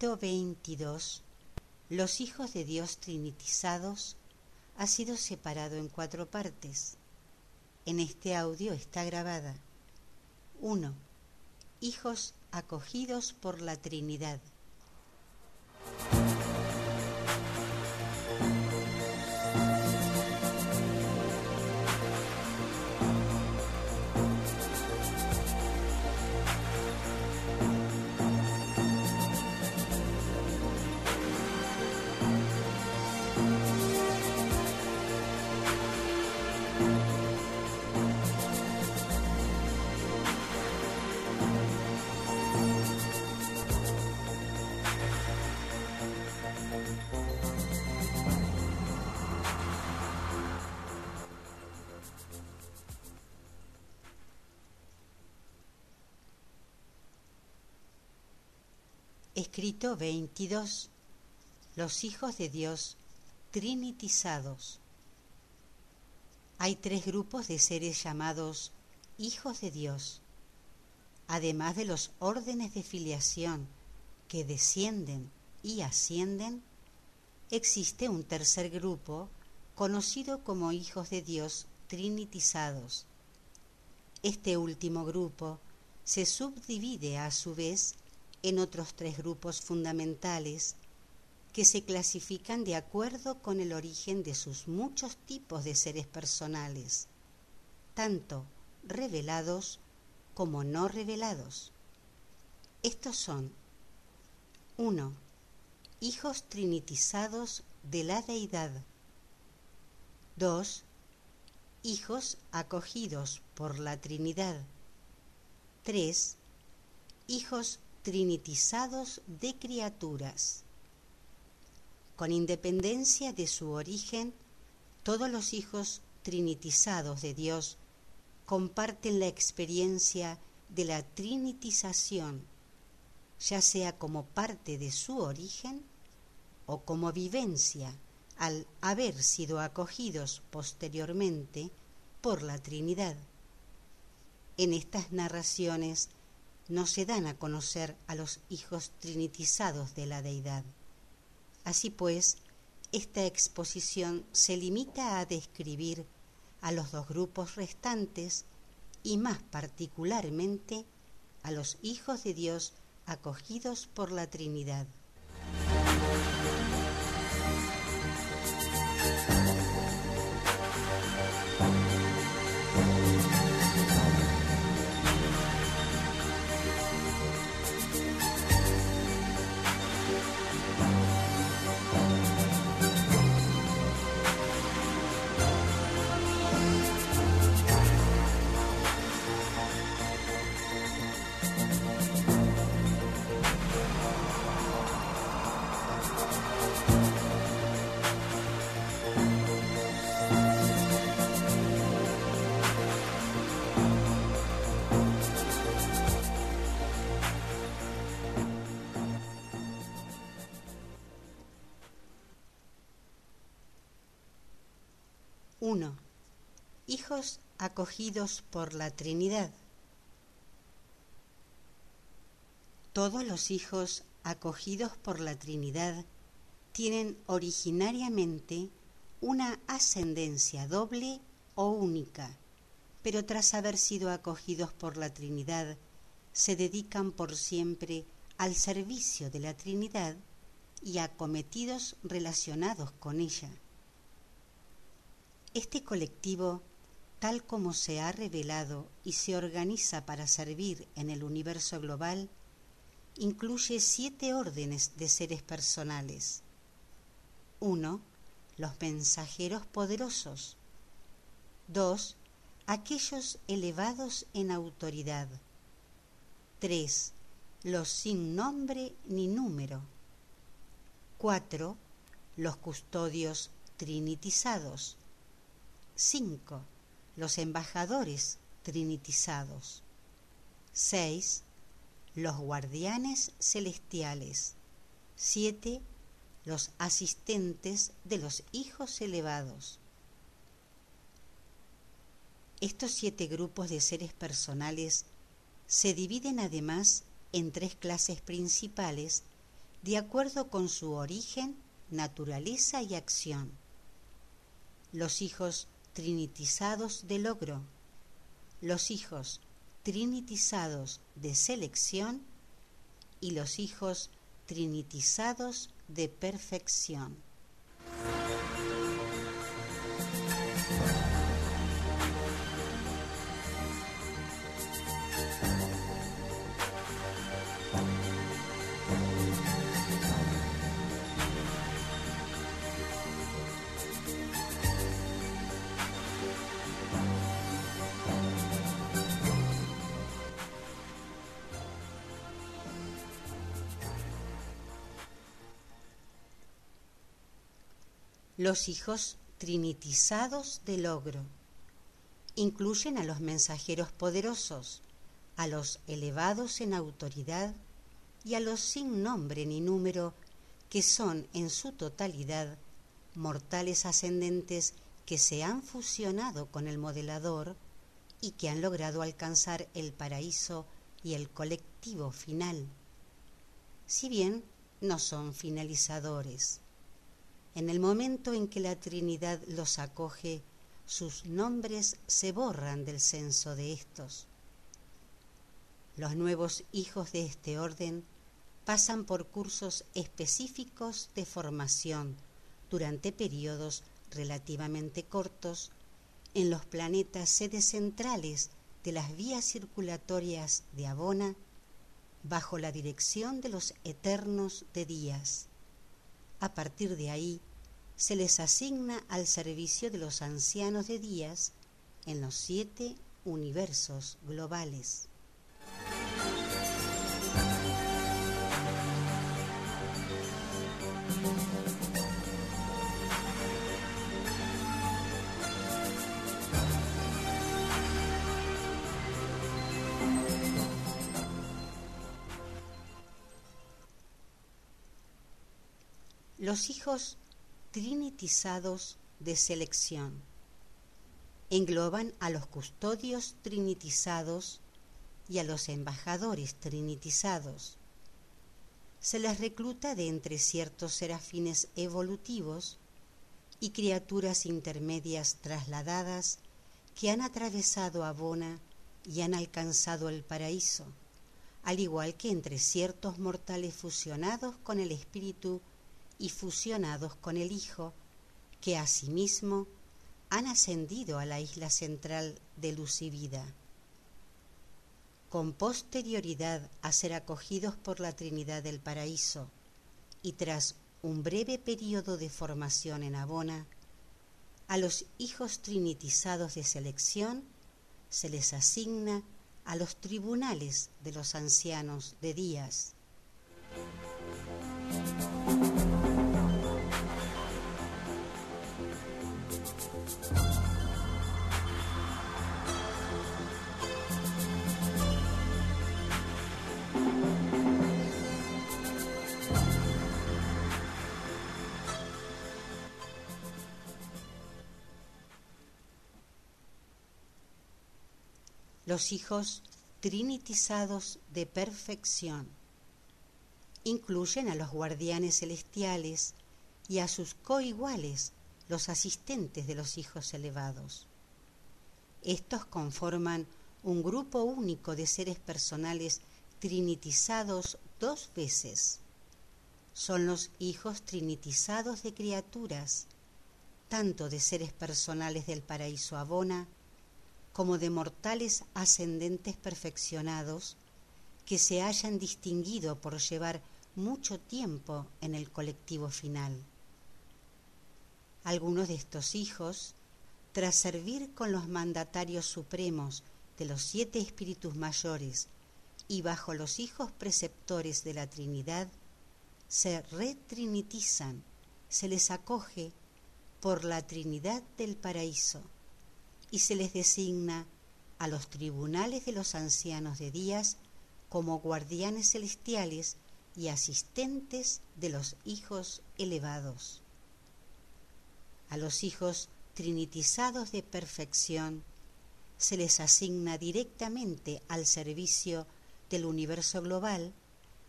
El escrito 22, Los hijos de Dios trinitizados, ha sido separado en cuatro partes. En este audio está grabada 1. Hijos acogidos por la Trinidad. Escrito 22. Los hijos de Dios trinitizados. Hay tres grupos de seres llamados hijos de Dios, además de los órdenes de filiación que descienden y ascienden, existe un tercer grupo conocido como hijos de Dios trinitizados. Este último grupo se subdivide a su vez en otros tres grupos fundamentales que se clasifican de acuerdo con el origen de sus muchos tipos de seres personales, tanto revelados como no revelados. Estos son 1. Hijos trinitizados de la deidad. 2. Hijos acogidos por la Trinidad. 3. Hijos trinitizados de criaturas. Con independencia de su origen, todos los hijos trinitizados de Dios comparten la experiencia de la trinitización, ya sea como parte de su origen o como vivencia al haber sido acogidos posteriormente por la Trinidad. En estas narraciones no se dan a conocer a los hijos trinitizados de la deidad. Así pues, esta exposición se limita a describir a los dos grupos restantes y más particularmente a los hijos de Dios acogidos por la Trinidad. Acogidos por la Trinidad. Todos los hijos acogidos por la Trinidad tienen originariamente una ascendencia doble o única, pero tras haber sido acogidos por la Trinidad, se dedican por siempre al servicio de la Trinidad y a cometidos relacionados con ella Este colectivo, tal como se ha revelado y se organiza para servir en el universo global, incluye siete órdenes de seres personales. 1. Los mensajeros poderosos. 2. Aquellos elevados en autoridad. 3. Los sin nombre ni número. 4. Los custodios trinitizados. 5. Los embajadores trinitizados. 6. Los guardianes celestiales. 7. Los asistentes de los hijos elevados. Estos siete grupos de seres personales se dividen además en tres clases principales de acuerdo con su origen, naturaleza y acción. Los hijos trinitizados de logro, los hijos trinitizados de selección y los hijos trinitizados de perfección. Los hijos trinitizados del logro incluyen a los mensajeros poderosos, a los elevados en autoridad y a los sin nombre ni número que son en su totalidad mortales ascendentes que se han fusionado con el modelador y que han logrado alcanzar el paraíso y el colectivo final, si bien no son finalizadores. En el momento en que la Trinidad los acoge, sus nombres se borran del censo de estos. Los nuevos hijos de este orden pasan por cursos específicos de formación durante periodos relativamente cortos en los planetas sedes centrales de las vías circulatorias de Abona bajo la dirección de los eternos de días. A partir de ahí, se les asigna al servicio de los ancianos de días en los siete universos globales. Los hijos trinitizados de selección engloban a los custodios trinitizados y a los embajadores trinitizados. Se les recluta de entre ciertos serafines evolutivos y criaturas intermedias trasladadas que han atravesado Abona y han alcanzado el paraíso, al igual que entre ciertos mortales fusionados con el espíritu y fusionados con el Hijo, que asimismo han ascendido a la isla central de luz y vida. Con posterioridad a ser acogidos por la Trinidad del Paraíso y tras un breve periodo de formación en Abona, a los hijos trinitizados de selección se les asigna a los tribunales de los ancianos de días. Los hijos trinitizados de perfección. Incluyen a los guardianes celestiales y a sus coiguales, los asistentes de los hijos elevados. Estos conforman un grupo único de seres personales trinitizados dos veces. Son los hijos trinitizados de criaturas, tanto de seres personales del paraíso Abona, como de mortales ascendentes perfeccionados que se hayan distinguido por llevar mucho tiempo en el colectivo final. Algunos de estos hijos, tras servir con los mandatarios supremos de los siete espíritus mayores y bajo los hijos preceptores de la Trinidad, se retrinitizan, se les acoge por la Trinidad del Paraíso y se les designa a los tribunales de los ancianos de días como guardianes celestiales y asistentes de los hijos elevados. A los hijos trinitizados de perfección se les asigna directamente al servicio del universo global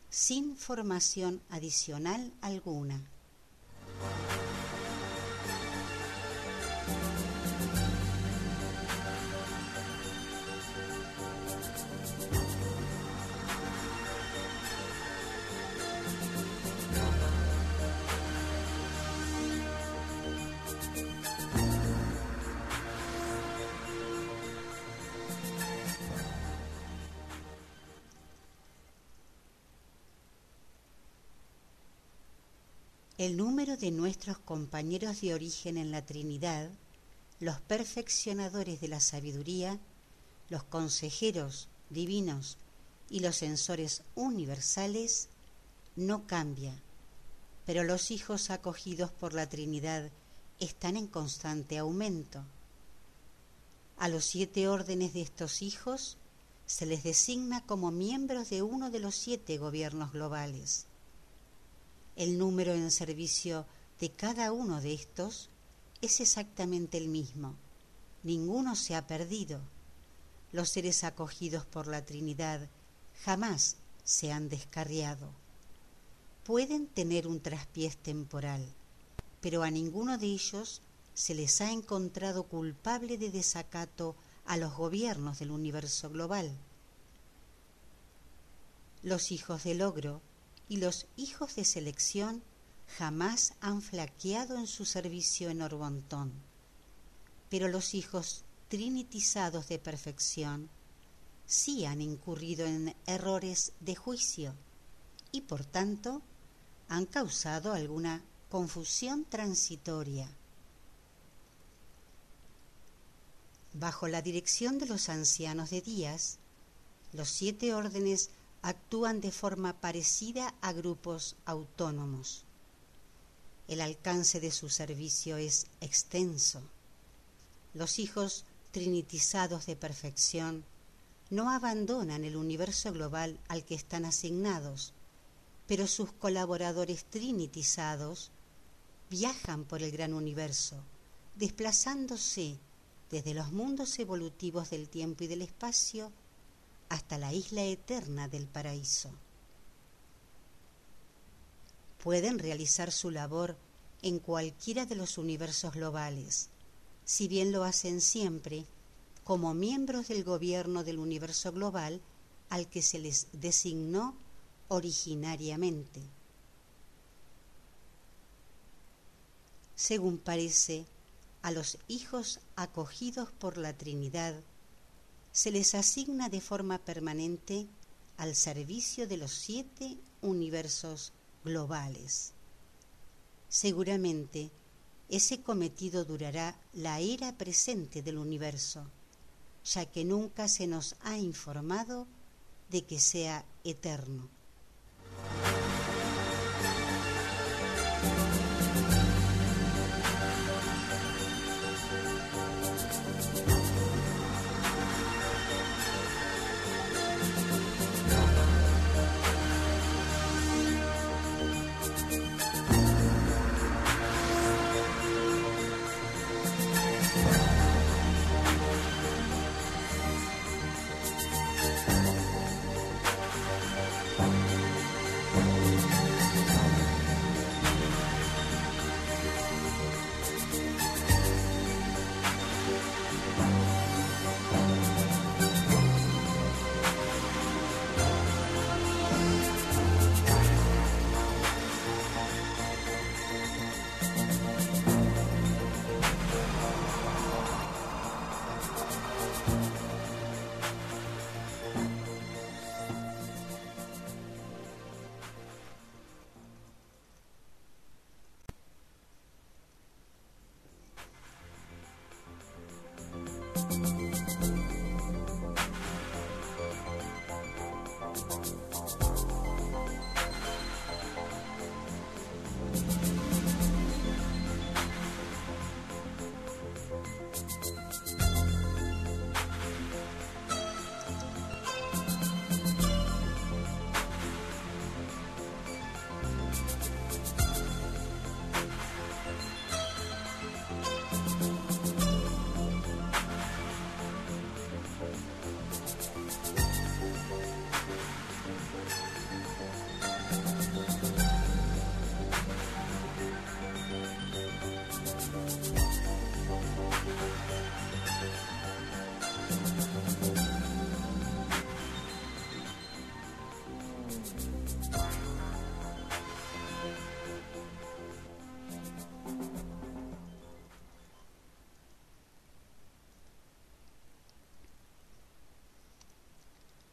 sin formación adicional alguna. El número de nuestros compañeros de origen en la Trinidad, los perfeccionadores de la sabiduría, los consejeros divinos y los censores universales, no cambia, pero los hijos acogidos por la Trinidad están en constante aumento. A los siete órdenes de estos hijos se les designa como miembros de uno de los siete gobiernos globales el número en servicio de cada uno de estos es exactamente el mismo. Ninguno se ha perdido. Los seres acogidos por la Trinidad jamás se han descarriado. Pueden tener un traspiés temporal, pero a ninguno de ellos se les ha encontrado culpable de desacato a los gobiernos del universo global. Los hijos del ogro y los hijos de selección jamás han flaqueado en su servicio en Orbontón. Pero los hijos trinitizados de perfección sí han incurrido en errores de juicio y por tanto han causado alguna confusión transitoria. Bajo la dirección de los ancianos de días, los siete órdenes actúan de forma parecida a grupos autónomos. El alcance de su servicio es extenso. Los hijos trinitizados de perfección no abandonan el universo global al que están asignados, pero sus colaboradores trinitizados viajan por el gran universo, desplazándose desde los mundos evolutivos del tiempo y del espacio hasta la isla eterna del paraíso. Pueden realizar su labor en cualquiera de los universos globales, si bien lo hacen siempre como miembros del gobierno del universo global al que se les designó originariamente. Según parece, a los hijos acogidos por la Trinidad se les asigna de forma permanente al servicio de los siete universos globales. Seguramente ese cometido durará la era presente del universo, ya que nunca se nos ha informado de que sea eterno.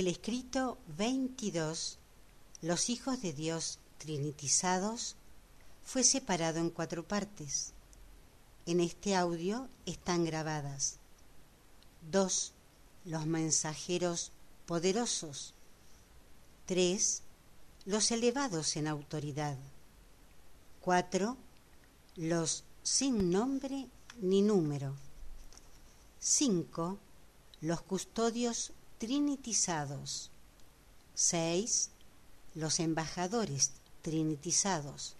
El escrito 22, Los hijos de Dios trinitizados, fue separado en cuatro partes. En este audio están grabadas 2. Los mensajeros poderosos. 3. Los elevados en autoridad. 4. Los sin nombre ni número. 5. Los custodios trinitizados. 6. Los embajadores trinitizados.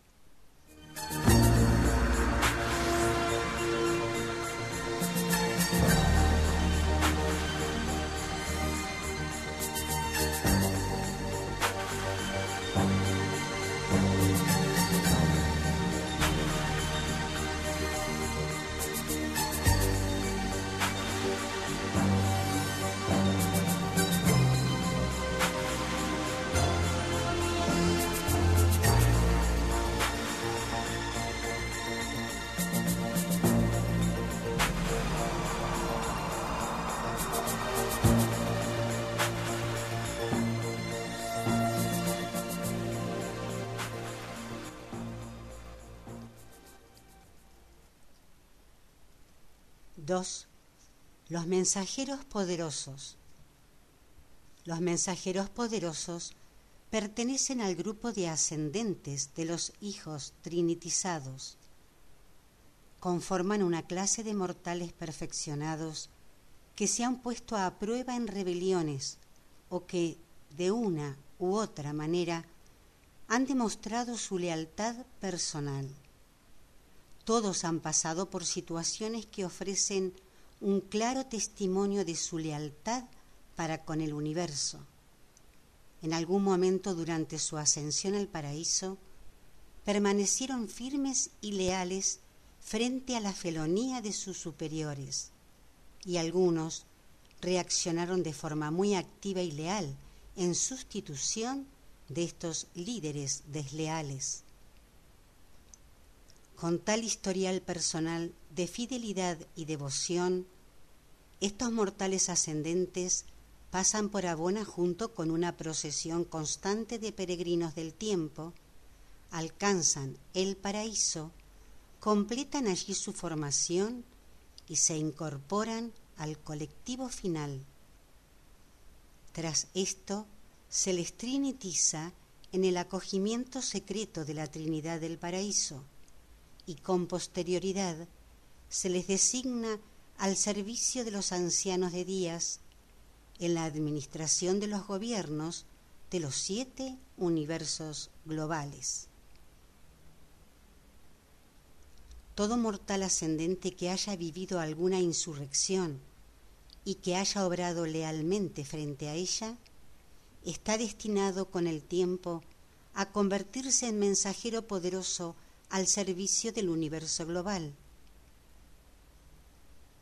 Los mensajeros poderosos. Los mensajeros poderosos pertenecen al grupo de ascendentes de los hijos trinitizados. Conforman una clase de mortales perfeccionados que se han puesto a prueba en rebeliones o que, de una u otra manera, han demostrado su lealtad personal. Todos han pasado por situaciones que ofrecen un claro testimonio de su lealtad para con el universo. En algún momento durante su ascensión al paraíso, permanecieron firmes y leales frente a la felonía de sus superiores, y algunos reaccionaron de forma muy activa y leal en sustitución de estos líderes desleales. Con tal historial personal de fidelidad y devoción, estos mortales ascendentes pasan por Abona junto con una procesión constante de peregrinos del tiempo, alcanzan el paraíso, completan allí su formación y se incorporan al colectivo final. Tras esto, se les trinitiza en el acogimiento secreto de la Trinidad del Paraíso, y con posterioridad se les designa al servicio de los ancianos de días en la administración de los gobiernos de los siete universos globales. Todo mortal ascendente que haya vivido alguna insurrección y que haya obrado lealmente frente a ella, está destinado con el tiempo a convertirse en mensajero poderoso al servicio del universo global.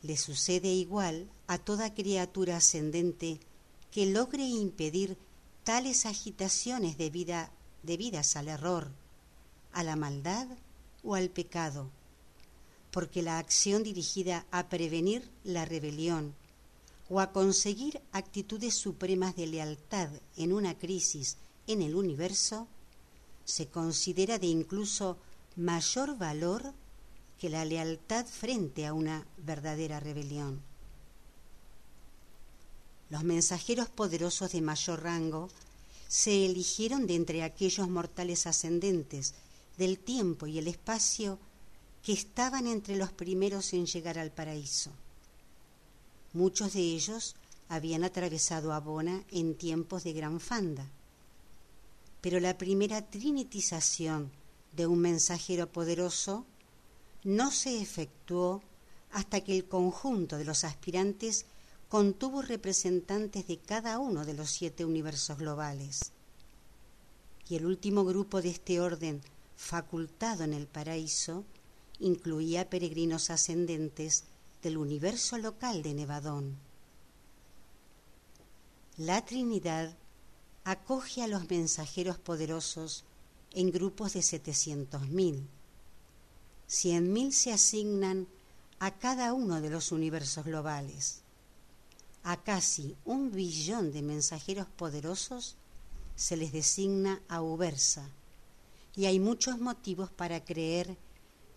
Le sucede igual a toda criatura ascendente que logre impedir tales agitaciones debidas al error, a la maldad o al pecado, porque la acción dirigida a prevenir la rebelión o a conseguir actitudes supremas de lealtad en una crisis en el universo, se considera de incluso mayor valor que la lealtad frente a una verdadera rebelión. Los mensajeros poderosos de mayor rango se eligieron de entre aquellos mortales ascendentes del tiempo y el espacio que estaban entre los primeros en llegar al paraíso. Muchos de ellos habían atravesado Abona en tiempos de gran fanda, pero la primera trinitización de un mensajero poderoso no se efectuó hasta que el conjunto de los aspirantes contuvo representantes de cada uno de los siete universos globales. Y el último grupo de este orden, facultado en el paraíso, incluía peregrinos ascendentes del universo local de Nevadón. La Trinidad acoge a los mensajeros poderosos en grupos de setecientos mil. Cien mil se asignan a cada uno de los universos globales a casi un billón de mensajeros poderosos se les designa a Ubersa, y hay muchos motivos para creer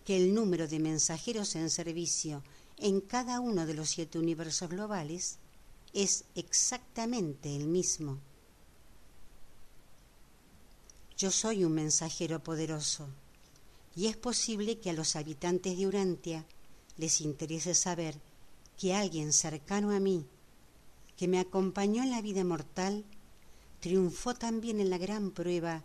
que el número de mensajeros en servicio en cada uno de los siete universos globales es exactamente el mismo. Yo soy un mensajero poderoso, y es posible que a los habitantes de Urantia les interese saber que alguien cercano a mí que me acompañó en la vida mortal, triunfó también en la gran prueba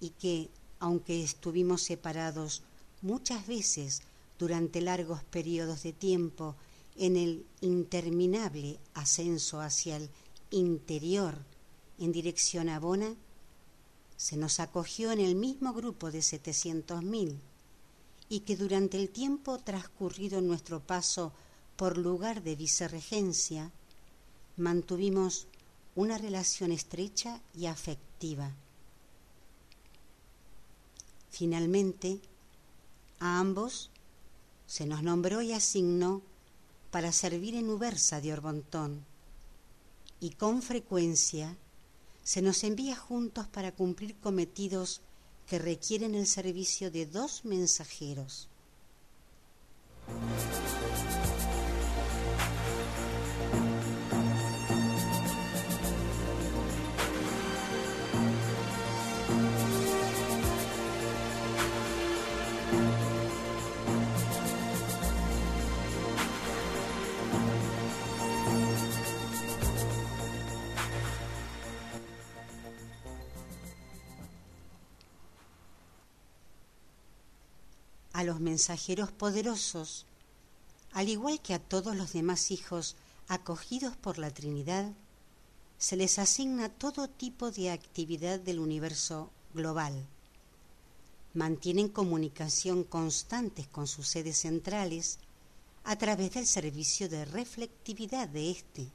y que, aunque estuvimos separados muchas veces durante largos periodos de tiempo en el interminable ascenso hacia el interior en dirección a Bona, se nos acogió en el mismo grupo de setecientos mil y que durante el tiempo transcurrido en nuestro paso por lugar de vicerregencia, mantuvimos una relación estrecha y afectiva. Finalmente, a ambos se nos nombró y asignó para servir en Ubersa de Orbontón, y con frecuencia se nos envía juntos para cumplir cometidos que requieren el servicio de dos mensajeros. Los mensajeros poderosos, al igual que a todos los demás hijos acogidos por la Trinidad, se les asigna todo tipo de actividad del universo global. Mantienen comunicación constante con sus sedes centrales a través del servicio de reflectividad de éste.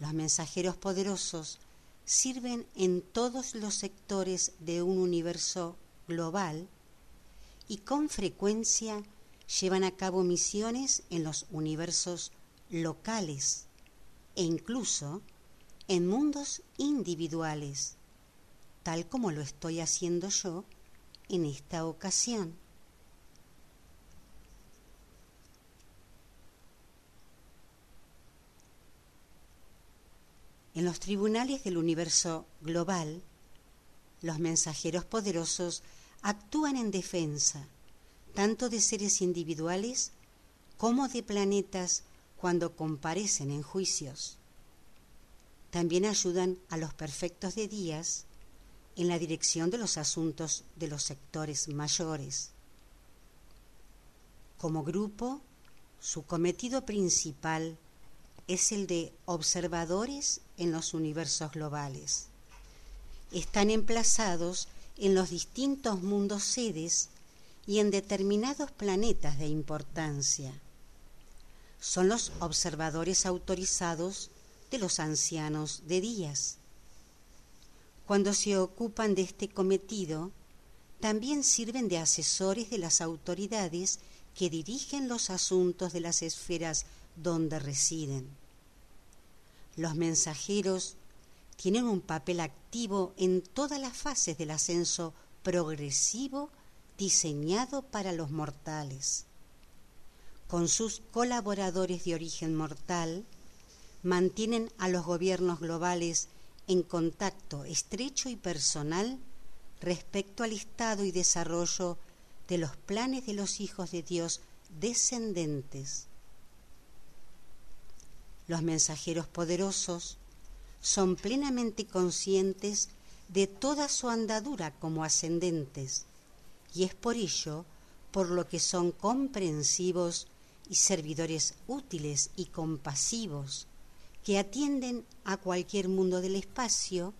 Los mensajeros poderosos sirven en todos los sectores de un universo global y con frecuencia llevan a cabo misiones en los universos locales e incluso en mundos individuales, tal como lo estoy haciendo yo en esta ocasión. En los tribunales del universo global, los mensajeros poderosos actúan en defensa tanto de seres individuales como de planetas cuando comparecen en juicios. También ayudan a los perfectos de días en la dirección de los asuntos de los sectores mayores. Como grupo, su cometido principal es el de observadores en los universos globales. Están emplazados en los distintos mundos sedes y en determinados planetas de importancia. Son los observadores autorizados de los ancianos de días. Cuando se ocupan de este cometido, también sirven de asesores de las autoridades que dirigen los asuntos de las esferas donde residen. Los mensajeros tienen un papel activo en todas las fases del ascenso progresivo diseñado para los mortales. Con sus colaboradores de origen mortal, mantienen a los gobiernos globales en contacto estrecho y personal respecto al estado y desarrollo de los planes de los hijos de Dios descendentes. Los mensajeros poderosos son plenamente conscientes de toda su andadura como ascendentes, y es por ello por lo que son comprensivos y servidores útiles y compasivos que atienden a cualquier mundo del espacio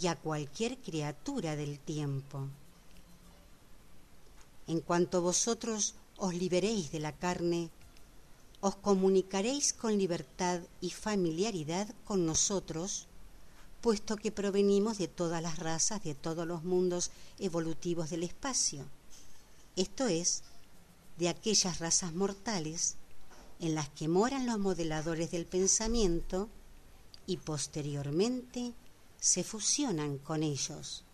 y a cualquier criatura del tiempo. En cuanto vosotros os liberéis de la carne, os comunicaréis con libertad y familiaridad con nosotros, puesto que provenimos de todas las razas, de todos los mundos evolutivos del espacio, esto es, de aquellas razas mortales en las que moran los modeladores del pensamiento y posteriormente se fusionan con ellos.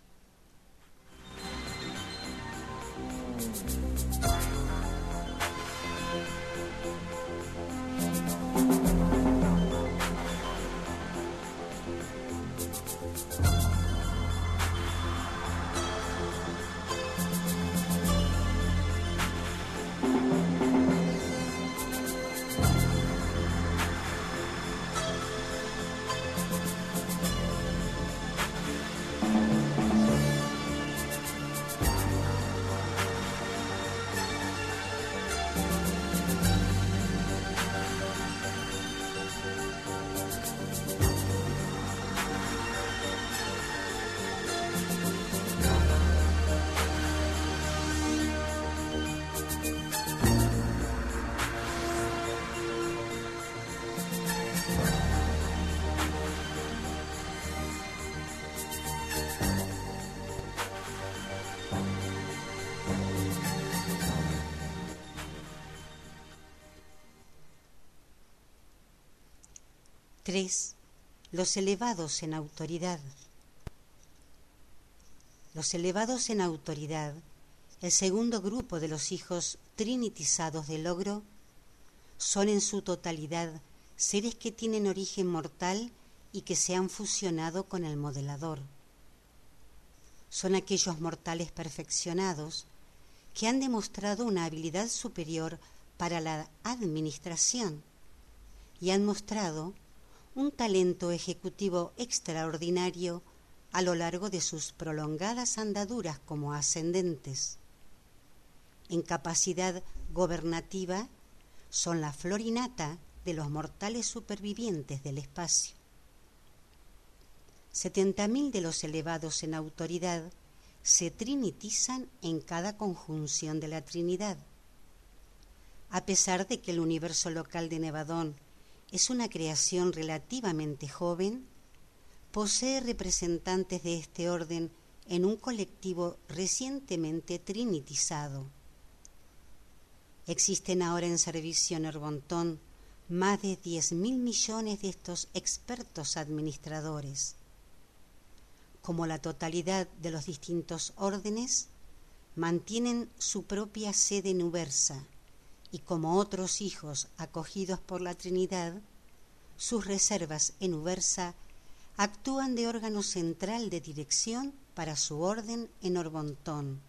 Los elevados en autoridad. Los elevados en autoridad, el segundo grupo de los hijos trinitizados del logro, son en su totalidad seres que tienen origen mortal y que se han fusionado con el modelador. Son aquellos mortales perfeccionados que han demostrado una habilidad superior para la administración y han mostrado un talento ejecutivo extraordinario a lo largo de sus prolongadas andaduras como ascendentes. En capacidad gobernativa son la florinata de los mortales supervivientes del espacio. Setenta mil de los elevados en autoridad se trinitizan en cada conjunción de la Trinidad. A pesar de que el universo local de Nevadón es una creación relativamente joven, posee representantes de este orden en un colectivo recientemente trinitizado. Existen ahora en servicio en Herbontón más de diez mil millones de estos expertos administradores. Como la totalidad de los distintos órdenes, mantienen su propia sede en Ubersa, y como otros hijos acogidos por la Trinidad, sus reservas en Ubersa actúan de órgano central de dirección para su orden en Orbontón.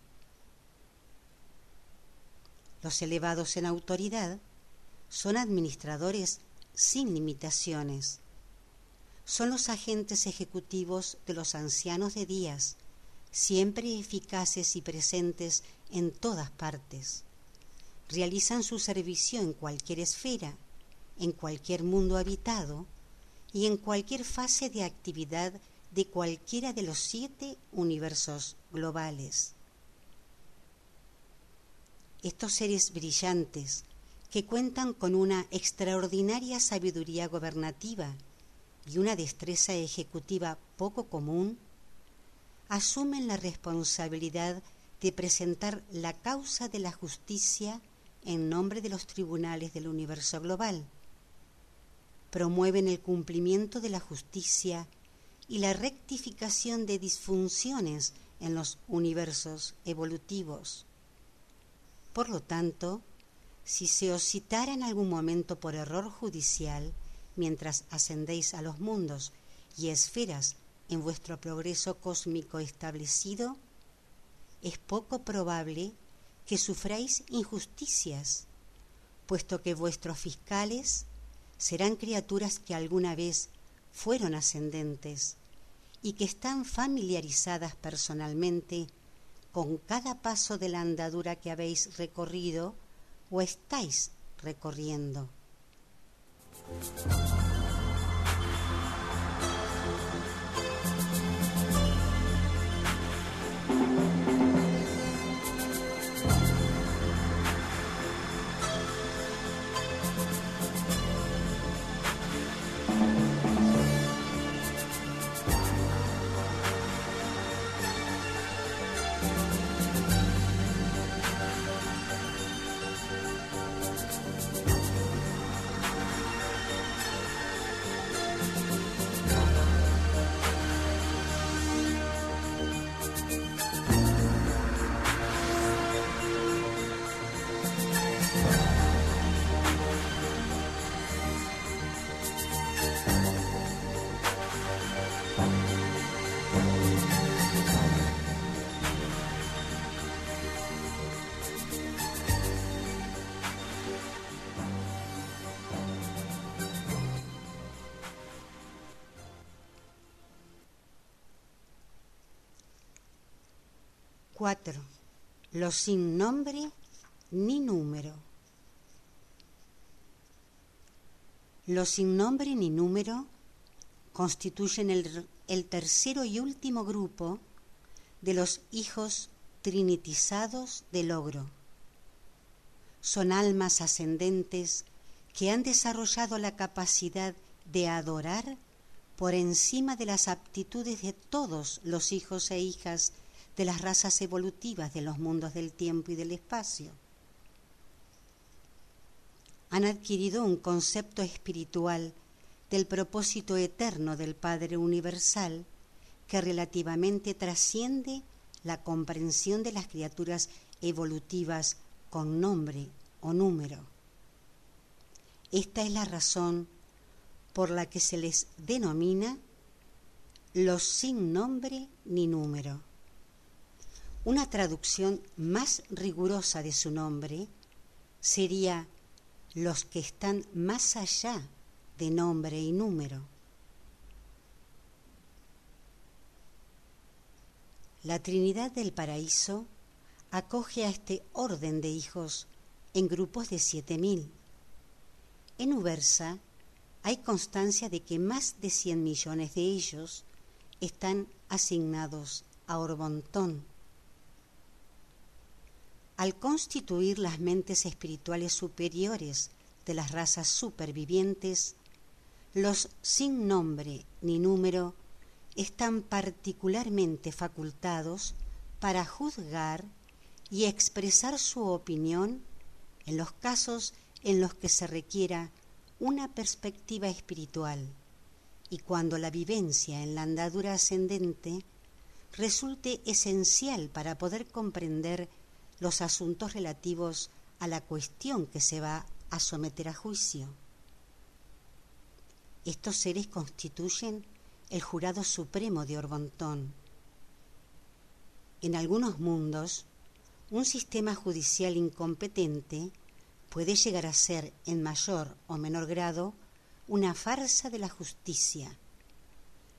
Los elevados en autoridad son administradores sin limitaciones. Son los agentes ejecutivos de los ancianos de días, siempre eficaces y presentes en todas partes realizan su servicio en cualquier esfera, en cualquier mundo habitado y en cualquier fase de actividad de cualquiera de los siete universos globales. Estos seres brillantes, que cuentan con una extraordinaria sabiduría gobernativa y una destreza ejecutiva poco común, asumen la responsabilidad de presentar la causa de la justicia en nombre de los tribunales del universo global, promueven el cumplimiento de la justicia y la rectificación de disfunciones en los universos evolutivos. Por lo tanto, si se os citara en algún momento por error judicial, mientras ascendéis a los mundos y esferas en vuestro progreso cósmico establecido, es poco probable que sufráis injusticias, puesto que vuestros fiscales serán criaturas que alguna vez fueron ascendentes y que están familiarizadas personalmente con cada paso de la andadura que habéis recorrido o estáis recorriendo. Los sin nombre ni número. Los sin nombre ni número constituyen el, el tercero y último grupo de los hijos trinitizados del logro. Son almas ascendentes que han desarrollado la capacidad de adorar por encima de las aptitudes de todos los hijos e hijas de las razas evolutivas de los mundos del tiempo y del espacio. Han adquirido un concepto espiritual del propósito eterno del Padre Universal que relativamente trasciende la comprensión de las criaturas evolutivas con nombre o número. Esta es la razón por la que se les denomina los sin nombre ni número. Una traducción más rigurosa de su nombre sería los que están más allá de nombre y número. La Trinidad del Paraíso acoge a este orden de hijos en grupos de siete mil. En Ubersa hay constancia de que más de cien millones de ellos están asignados a Orbontón al constituir las mentes espirituales superiores de las razas supervivientes, los sin nombre ni número están particularmente facultados para juzgar y expresar su opinión en los casos en los que se requiera una perspectiva espiritual y cuando la vivencia en la andadura ascendente resulte esencial para poder comprender los asuntos relativos a la cuestión que se va a someter a juicio. Estos seres constituyen el jurado supremo de Orbontón. En algunos mundos, un sistema judicial incompetente puede llegar a ser, en mayor o menor grado, una farsa de la justicia,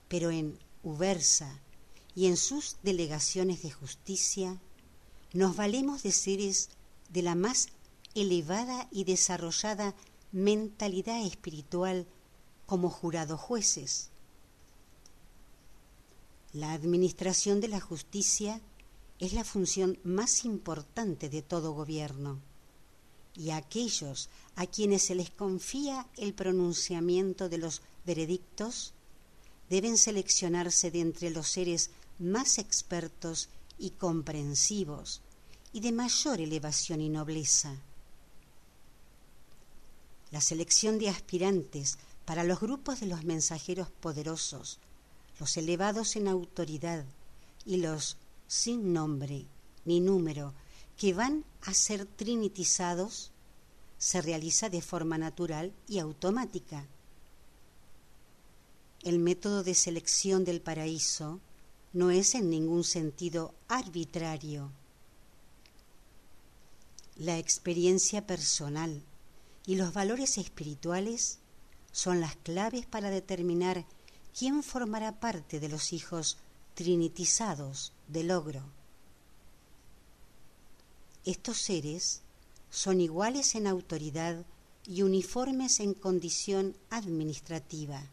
pero en Ubersa y en sus delegaciones de justicia nos valemos de seres de la más elevada y desarrollada mentalidad espiritual como jurados jueces. La administración de la justicia es la función más importante de todo gobierno y aquellos a quienes se les confía el pronunciamiento de los veredictos deben seleccionarse de entre los seres más expertos y comprensivos y de mayor elevación y nobleza. La selección de aspirantes Para los grupos de los mensajeros poderosos, los elevados en autoridad y los sin nombre ni número que van a ser trinitizados, se realiza de forma natural y automática. El método de selección del paraíso no es en ningún sentido arbitrario. La experiencia personal y los valores espirituales son las claves para determinar quién formará parte de los hijos trinitizados del logro. Estos seres son iguales en autoridad y uniformes en condición administrativa,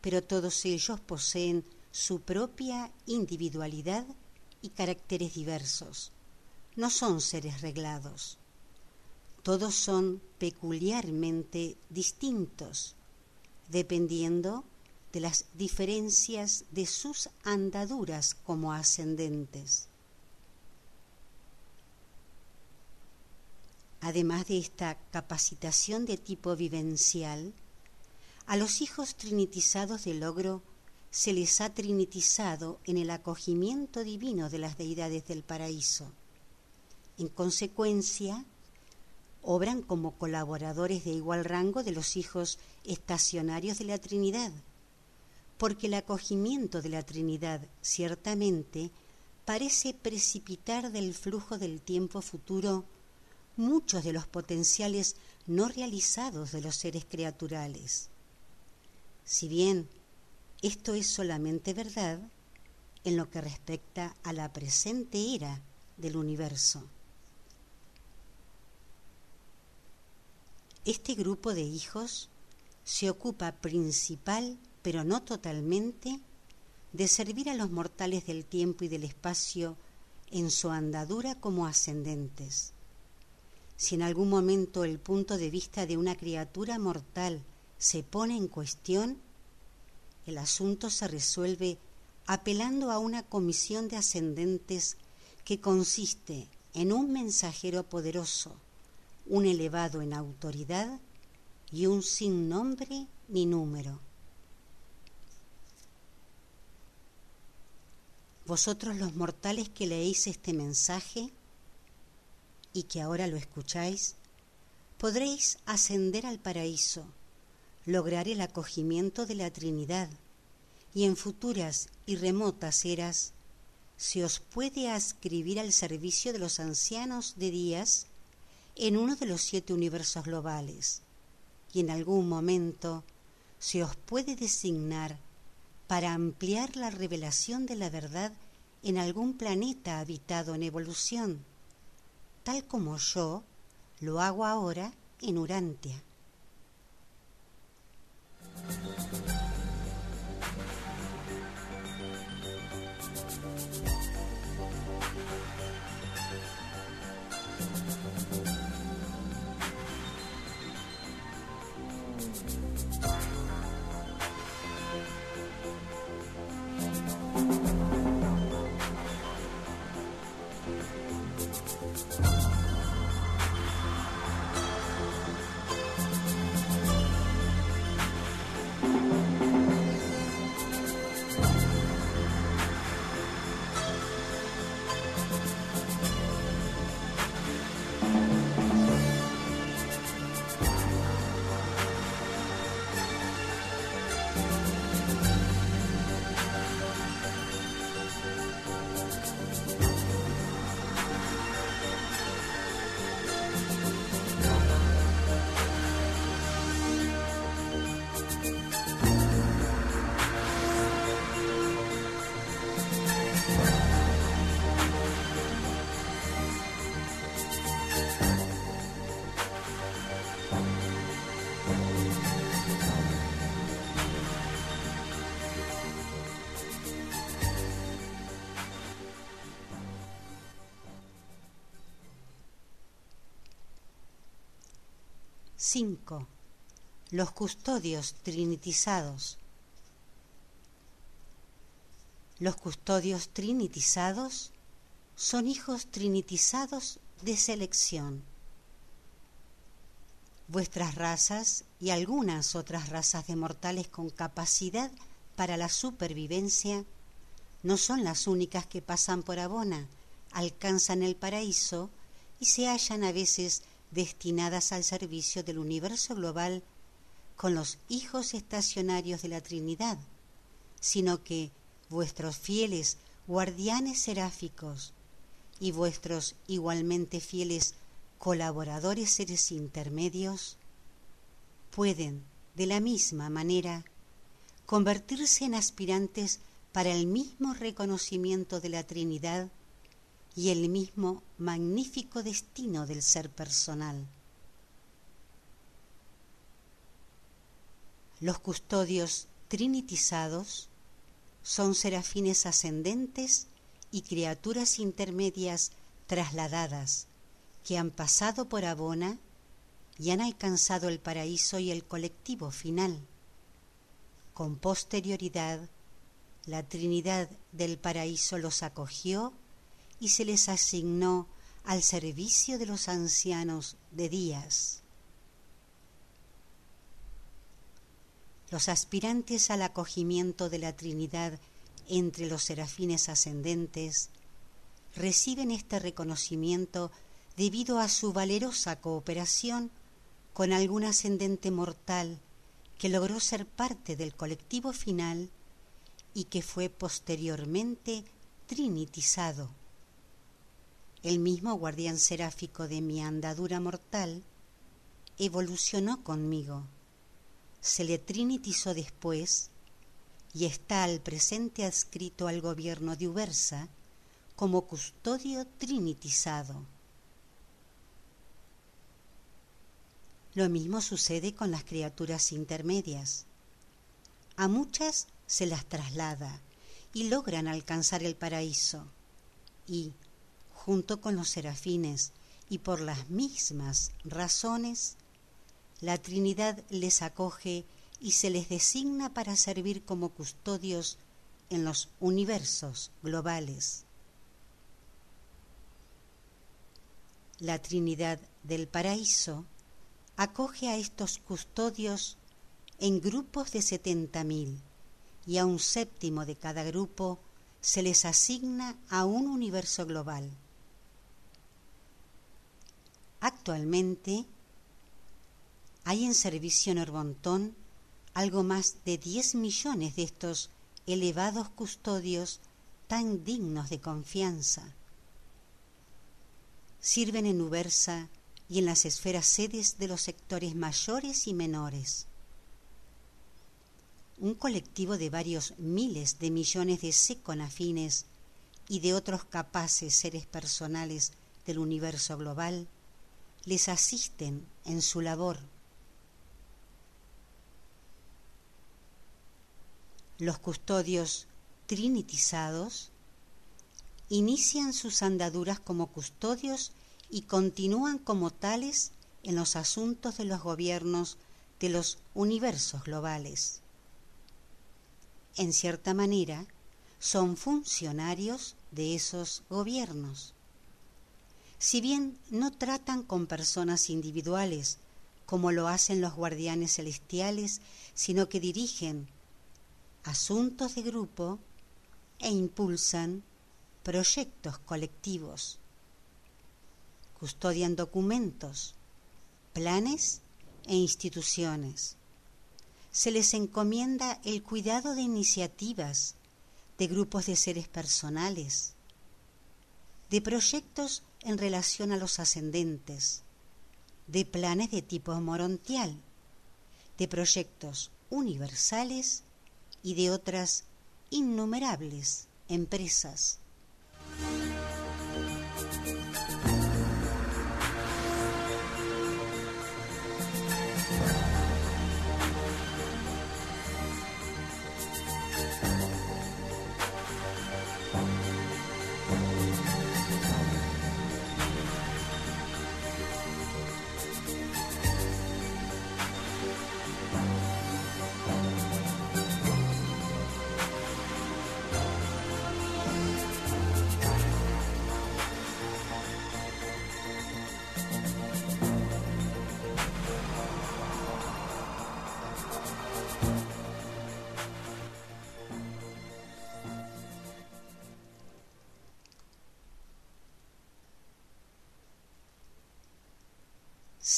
pero todos ellos poseen su propia individualidad y caracteres diversos. No son seres reglados. Todos son peculiarmente distintos, dependiendo de las diferencias de sus andaduras como ascendentes. Además de esta capacitación de tipo vivencial, a los hijos trinitizados de logro se les ha trinitizado en el acogimiento divino de las deidades del paraíso. En consecuencia, obran como colaboradores de igual rango de los hijos estacionarios de la Trinidad, porque el acogimiento de la Trinidad ciertamente parece precipitar del flujo del tiempo futuro muchos de los potenciales no realizados de los seres creaturales. Si bien esto es solamente verdad en lo que respecta a la presente era del universo. Este grupo de hijos se ocupa principal, pero no totalmente, de servir a los mortales del tiempo y del espacio en su andadura como ascendentes. Si en algún momento el punto de vista de una criatura mortal se pone en cuestión, el asunto se resuelve apelando a una comisión de ascendentes que consiste en un mensajero poderoso, un elevado en autoridad y un sin nombre ni número. Vosotros los mortales que leéis este mensaje y que ahora lo escucháis, podréis ascender al paraíso lograr el acogimiento de la Trinidad y en futuras y remotas eras se os puede ascribir al servicio de los ancianos de días en uno de los siete universos globales y en algún momento se os puede designar para ampliar la revelación de la verdad en algún planeta habitado en evolución, tal como yo lo hago ahora en Urantia. 5. Los custodios trinitizados. Los custodios trinitizados son hijos trinitizados de selección. vuestras razas y algunas otras razas de mortales con capacidad para la supervivencia no son las únicas que pasan por Abona, alcanzan el paraíso y se hallan a veces destinadas al servicio del universo global con los hijos estacionarios de la Trinidad, sino que vuestros fieles guardianes seráficos y vuestros igualmente fieles colaboradores seres intermedios pueden, de la misma manera, convertirse en aspirantes para el mismo reconocimiento de la Trinidad y el mismo magnífico destino del ser personal. Los custodios trinitizados son serafines ascendentes y criaturas intermedias trasladadas que han pasado por Abona y han alcanzado el paraíso y el colectivo final. Con posterioridad, la Trinidad del paraíso los acogió y se les asignó al servicio de los ancianos de días. Los aspirantes al acogimiento de la Trinidad entre los serafines ascendentes reciben este reconocimiento debido a su valerosa cooperación con algún ascendente mortal que logró ser parte del colectivo final y que fue posteriormente trinitizado el mismo guardián seráfico de mi andadura mortal, evolucionó conmigo, se le trinitizó después y está al presente adscrito al gobierno de Ubersa como custodio trinitizado. Lo mismo sucede con las criaturas intermedias. A muchas se las traslada y logran alcanzar el paraíso y, junto con los serafines, y por las mismas razones, la Trinidad les acoge y se les designa para servir como custodios en los universos globales. La Trinidad del Paraíso acoge a estos custodios en grupos de setenta mil y a un séptimo de cada grupo se les asigna a un universo global. Actualmente hay en servicio en Orbontón algo más de 10 millones de estos elevados custodios tan dignos de confianza. Sirven en Ubersa y en las esferas sedes de los sectores mayores y menores. Un colectivo de varios miles de millones de seconafines y de otros capaces seres personales del universo global les asisten en su labor. Los custodios trinitizados inician sus andaduras como custodios y continúan como tales en los asuntos de los gobiernos de los universos globales. En cierta manera, son funcionarios de esos gobiernos si bien no tratan con personas individuales, como lo hacen los guardianes celestiales, sino que dirigen asuntos de grupo e impulsan proyectos colectivos. Custodian documentos, planes e instituciones. Se les encomienda el cuidado de iniciativas, de grupos de seres personales, de proyectos en relación a los ascendentes, de planes de tipo morontial, de proyectos universales y de otras innumerables empresas.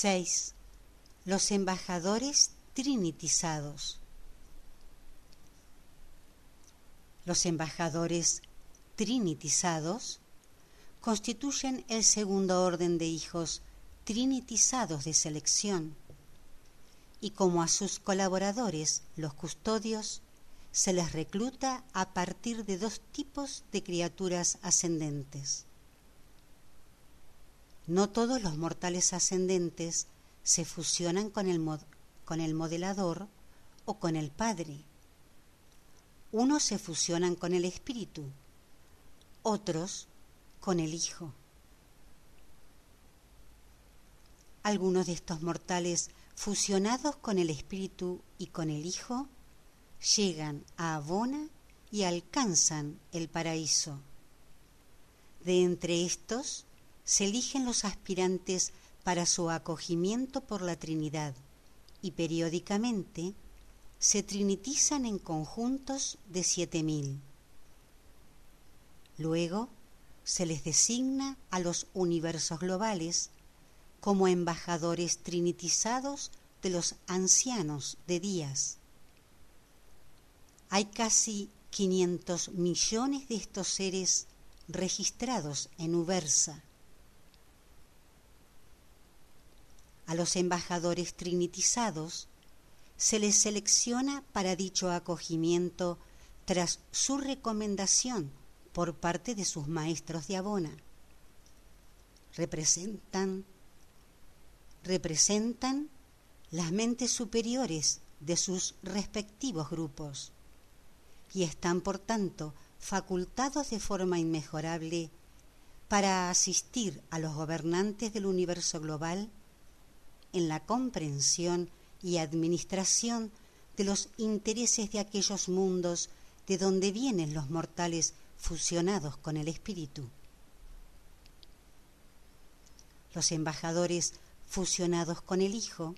6. Los embajadores trinitizados. Los embajadores trinitizados constituyen el segundo orden de hijos trinitizados de selección y como a sus colaboradores, los custodios, se les recluta a partir de dos tipos de criaturas ascendentes. No todos los mortales ascendentes se fusionan con el, con el modelador o con el Padre. Unos se fusionan con el Espíritu, otros con el Hijo. Algunos de estos mortales fusionados con el Espíritu y con el Hijo llegan a Abona y alcanzan el paraíso. De entre estos se eligen los aspirantes para su acogimiento por la Trinidad y periódicamente se trinitizan en conjuntos de siete mil. Luego se les designa a los universos globales como embajadores trinitizados de los ancianos de días. Hay casi 500 millones de estos seres registrados en Ubersa. A los embajadores trinitizados se les selecciona para dicho acogimiento tras su recomendación por parte de sus maestros de Abona. Representan, representan las mentes superiores de sus respectivos grupos y están por tanto facultados de forma inmejorable para asistir a los gobernantes del universo global en la comprensión y administración de los intereses de aquellos mundos de donde vienen los mortales fusionados con el espíritu. Los embajadores fusionados con el Hijo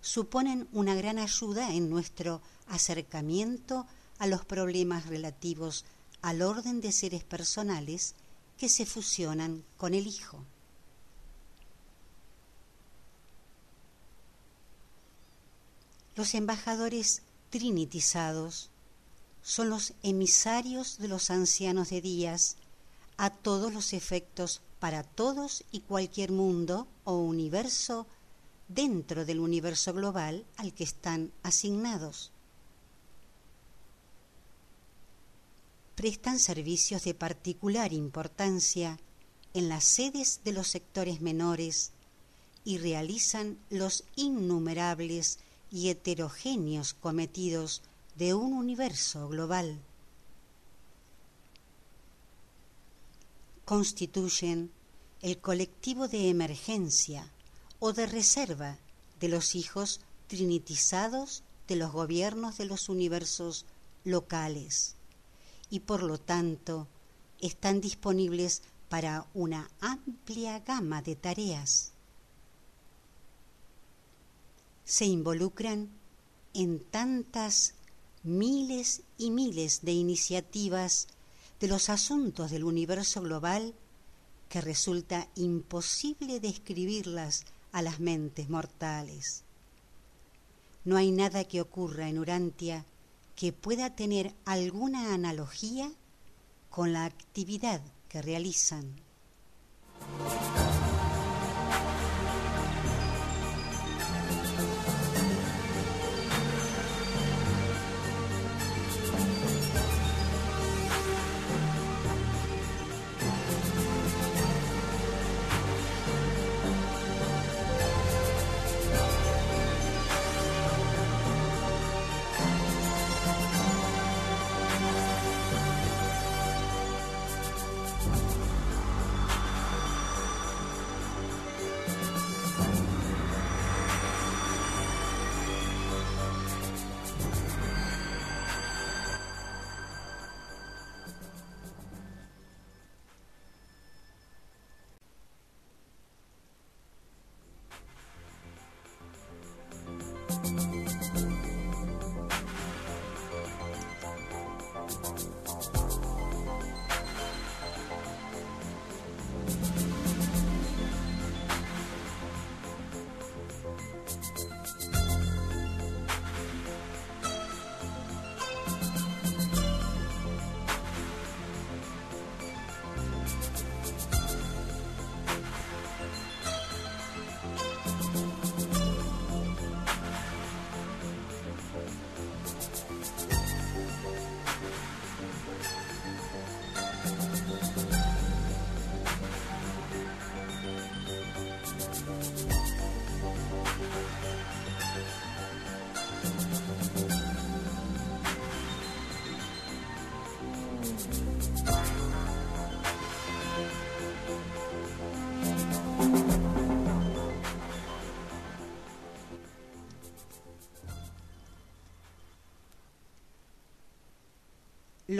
suponen una gran ayuda en nuestro acercamiento a los problemas relativos al orden de seres personales que se fusionan con el Hijo. Los embajadores trinitizados son los emisarios de los ancianos de días a todos los efectos para todos y cualquier mundo o universo dentro del universo global al que están asignados. Prestan servicios de particular importancia en las sedes de los sectores menores y realizan los innumerables y heterogéneos cometidos de un universo global. Constituyen el colectivo de emergencia o de reserva de los hijos trinitizados de los gobiernos de los universos locales y por lo tanto están disponibles para una amplia gama de tareas se involucran en tantas miles y miles de iniciativas de los asuntos del universo global que resulta imposible describirlas a las mentes mortales. No hay nada que ocurra en Urantia que pueda tener alguna analogía con la actividad que realizan.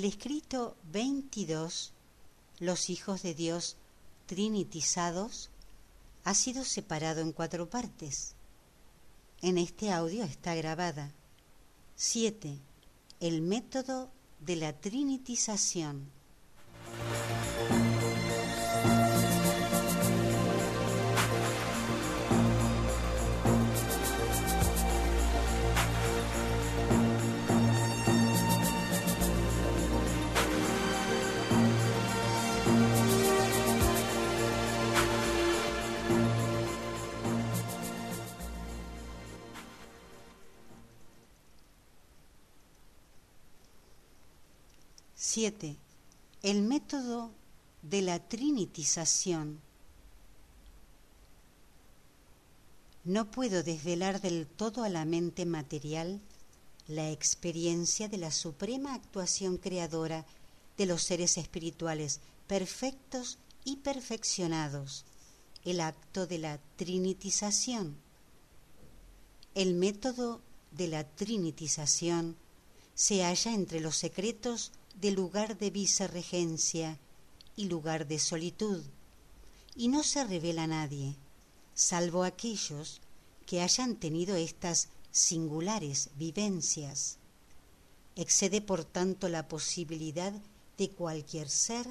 El escrito 22, los hijos de Dios trinitizados, ha sido separado en cuatro partes. En este audio está grabada 7. El método de la trinitización. 7. El método de la trinitización. No puedo desvelar del todo a la mente material la experiencia de la suprema actuación creadora de los seres espirituales perfectos y perfeccionados, el acto de la trinitización. El método de la trinitización se halla entre los secretos de lugar de vicerregencia y lugar de solitud, y no se revela a nadie, salvo aquellos que hayan tenido estas singulares vivencias. Excede por tanto la posibilidad de cualquier ser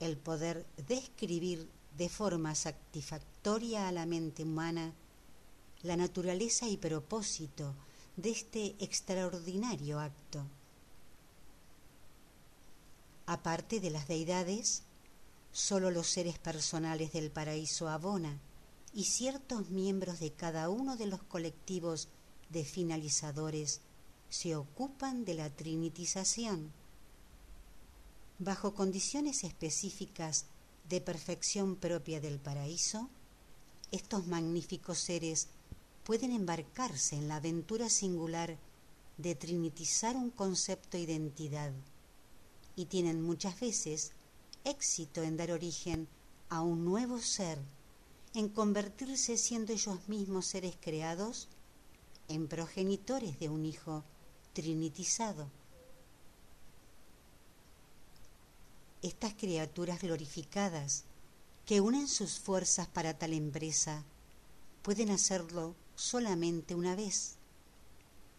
el poder describir de forma satisfactoria a la mente humana la naturaleza y propósito de este extraordinario acto aparte de las deidades, sólo los seres personales del paraíso Abona y ciertos miembros de cada uno de los colectivos de finalizadores se ocupan de la trinitización. Bajo condiciones específicas de perfección propia del paraíso, estos magníficos seres pueden embarcarse en la aventura singular de trinitizar un concepto identidad y tienen muchas veces éxito en dar origen a un nuevo ser, en convertirse siendo ellos mismos seres creados en progenitores de un hijo trinitizado. Estas criaturas glorificadas que unen sus fuerzas para tal empresa pueden hacerlo solamente una vez.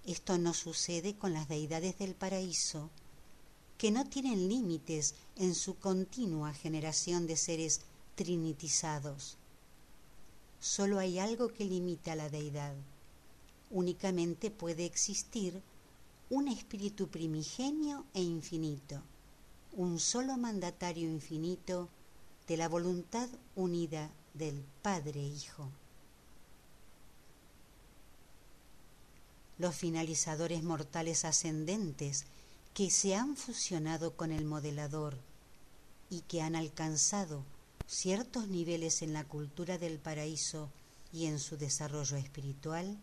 Esto no sucede con las deidades del paraíso que no tienen límites en su continua generación de seres trinitizados. Solo hay algo que limita a la deidad. Únicamente puede existir un espíritu primigenio e infinito, un solo mandatario infinito de la voluntad unida del Padre Hijo. Los finalizadores mortales ascendentes que se han fusionado con el modelador y que han alcanzado ciertos niveles en la cultura del paraíso y en su desarrollo espiritual,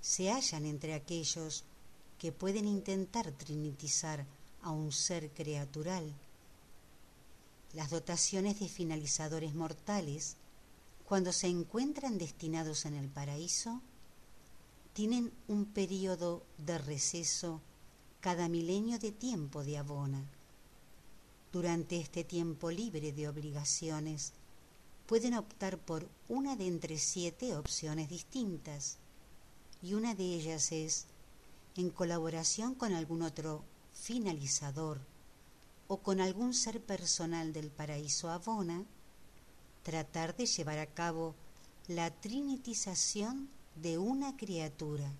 se hallan entre aquellos que pueden intentar trinitizar a un ser creatural. Las dotaciones de finalizadores mortales, cuando se encuentran destinados en el paraíso, tienen un periodo de receso cada milenio de tiempo de abona. Durante este tiempo libre de obligaciones, pueden optar por una de entre siete opciones distintas y una de ellas es, en colaboración con algún otro finalizador o con algún ser personal del paraíso Abona, tratar de llevar a cabo la trinitización de una criatura.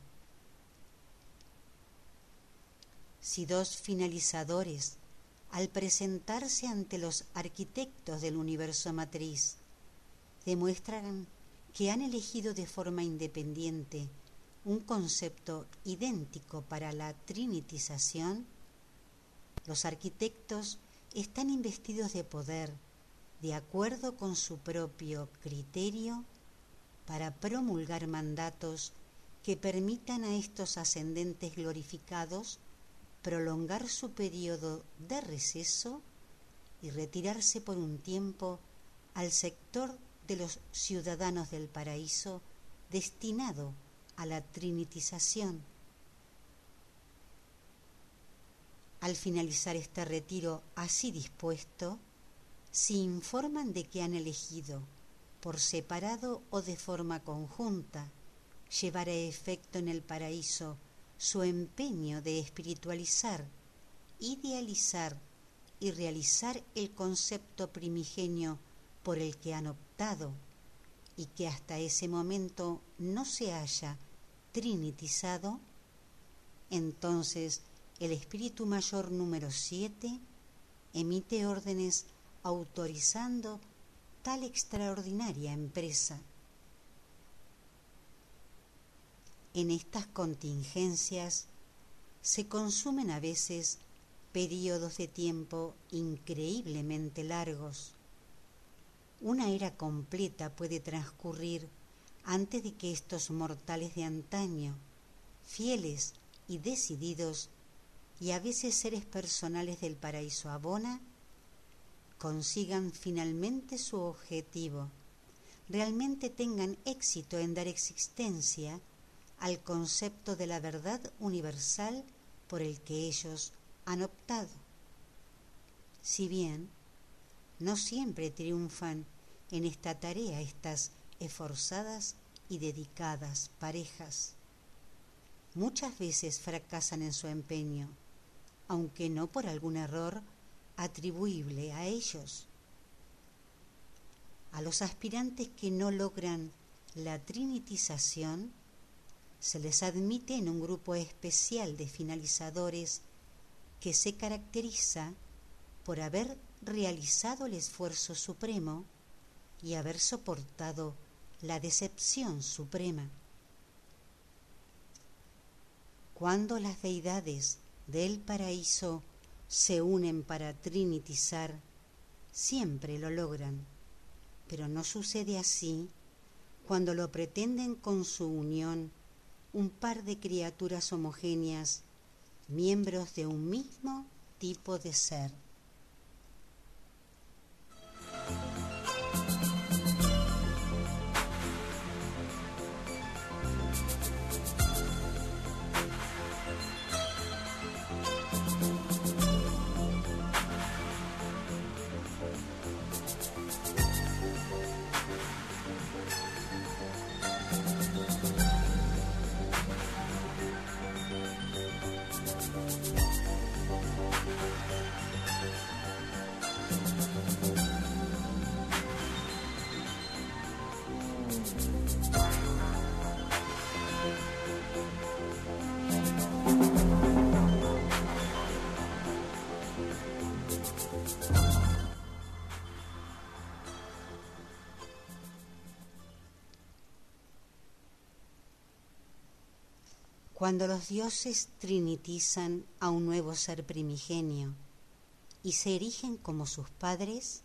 Si dos finalizadores, al presentarse ante los arquitectos del universo matriz, demuestran que han elegido de forma independiente un concepto idéntico para la trinitización, los arquitectos están investidos de poder de acuerdo con su propio criterio para promulgar mandatos que permitan a estos ascendentes glorificados prolongar su periodo de receso y retirarse por un tiempo al sector de los ciudadanos del paraíso destinado a la trinitización. Al finalizar este retiro así dispuesto, se informan de que han elegido, por separado o de forma conjunta, llevar a efecto en el paraíso su empeño de espiritualizar, idealizar y realizar el concepto primigenio por el que han optado y que hasta ese momento no se haya trinitizado, entonces el Espíritu Mayor número 7 emite órdenes autorizando tal extraordinaria empresa. En estas contingencias se consumen a veces periodos de tiempo increíblemente largos, una era completa puede transcurrir antes de que estos mortales de antaño, fieles y decididos, y a veces seres personales del paraíso Abona, consigan finalmente su objetivo, realmente tengan éxito en dar existencia al concepto de la verdad universal por el que ellos han optado. Si bien no siempre triunfan en esta tarea estas esforzadas y dedicadas parejas. Muchas veces fracasan en su empeño, aunque no por algún error atribuible a ellos. A los aspirantes que no logran la trinitización, se les admite en un grupo especial de finalizadores que se caracteriza por haber realizado el esfuerzo supremo y haber soportado la decepción suprema. Cuando las deidades del paraíso se unen para trinitizar, siempre lo logran, pero no sucede así cuando lo pretenden con su unión un par de criaturas homogéneas, miembros de un mismo tipo de ser. Cuando los dioses trinitizan a un nuevo ser primigenio y se erigen como sus padres,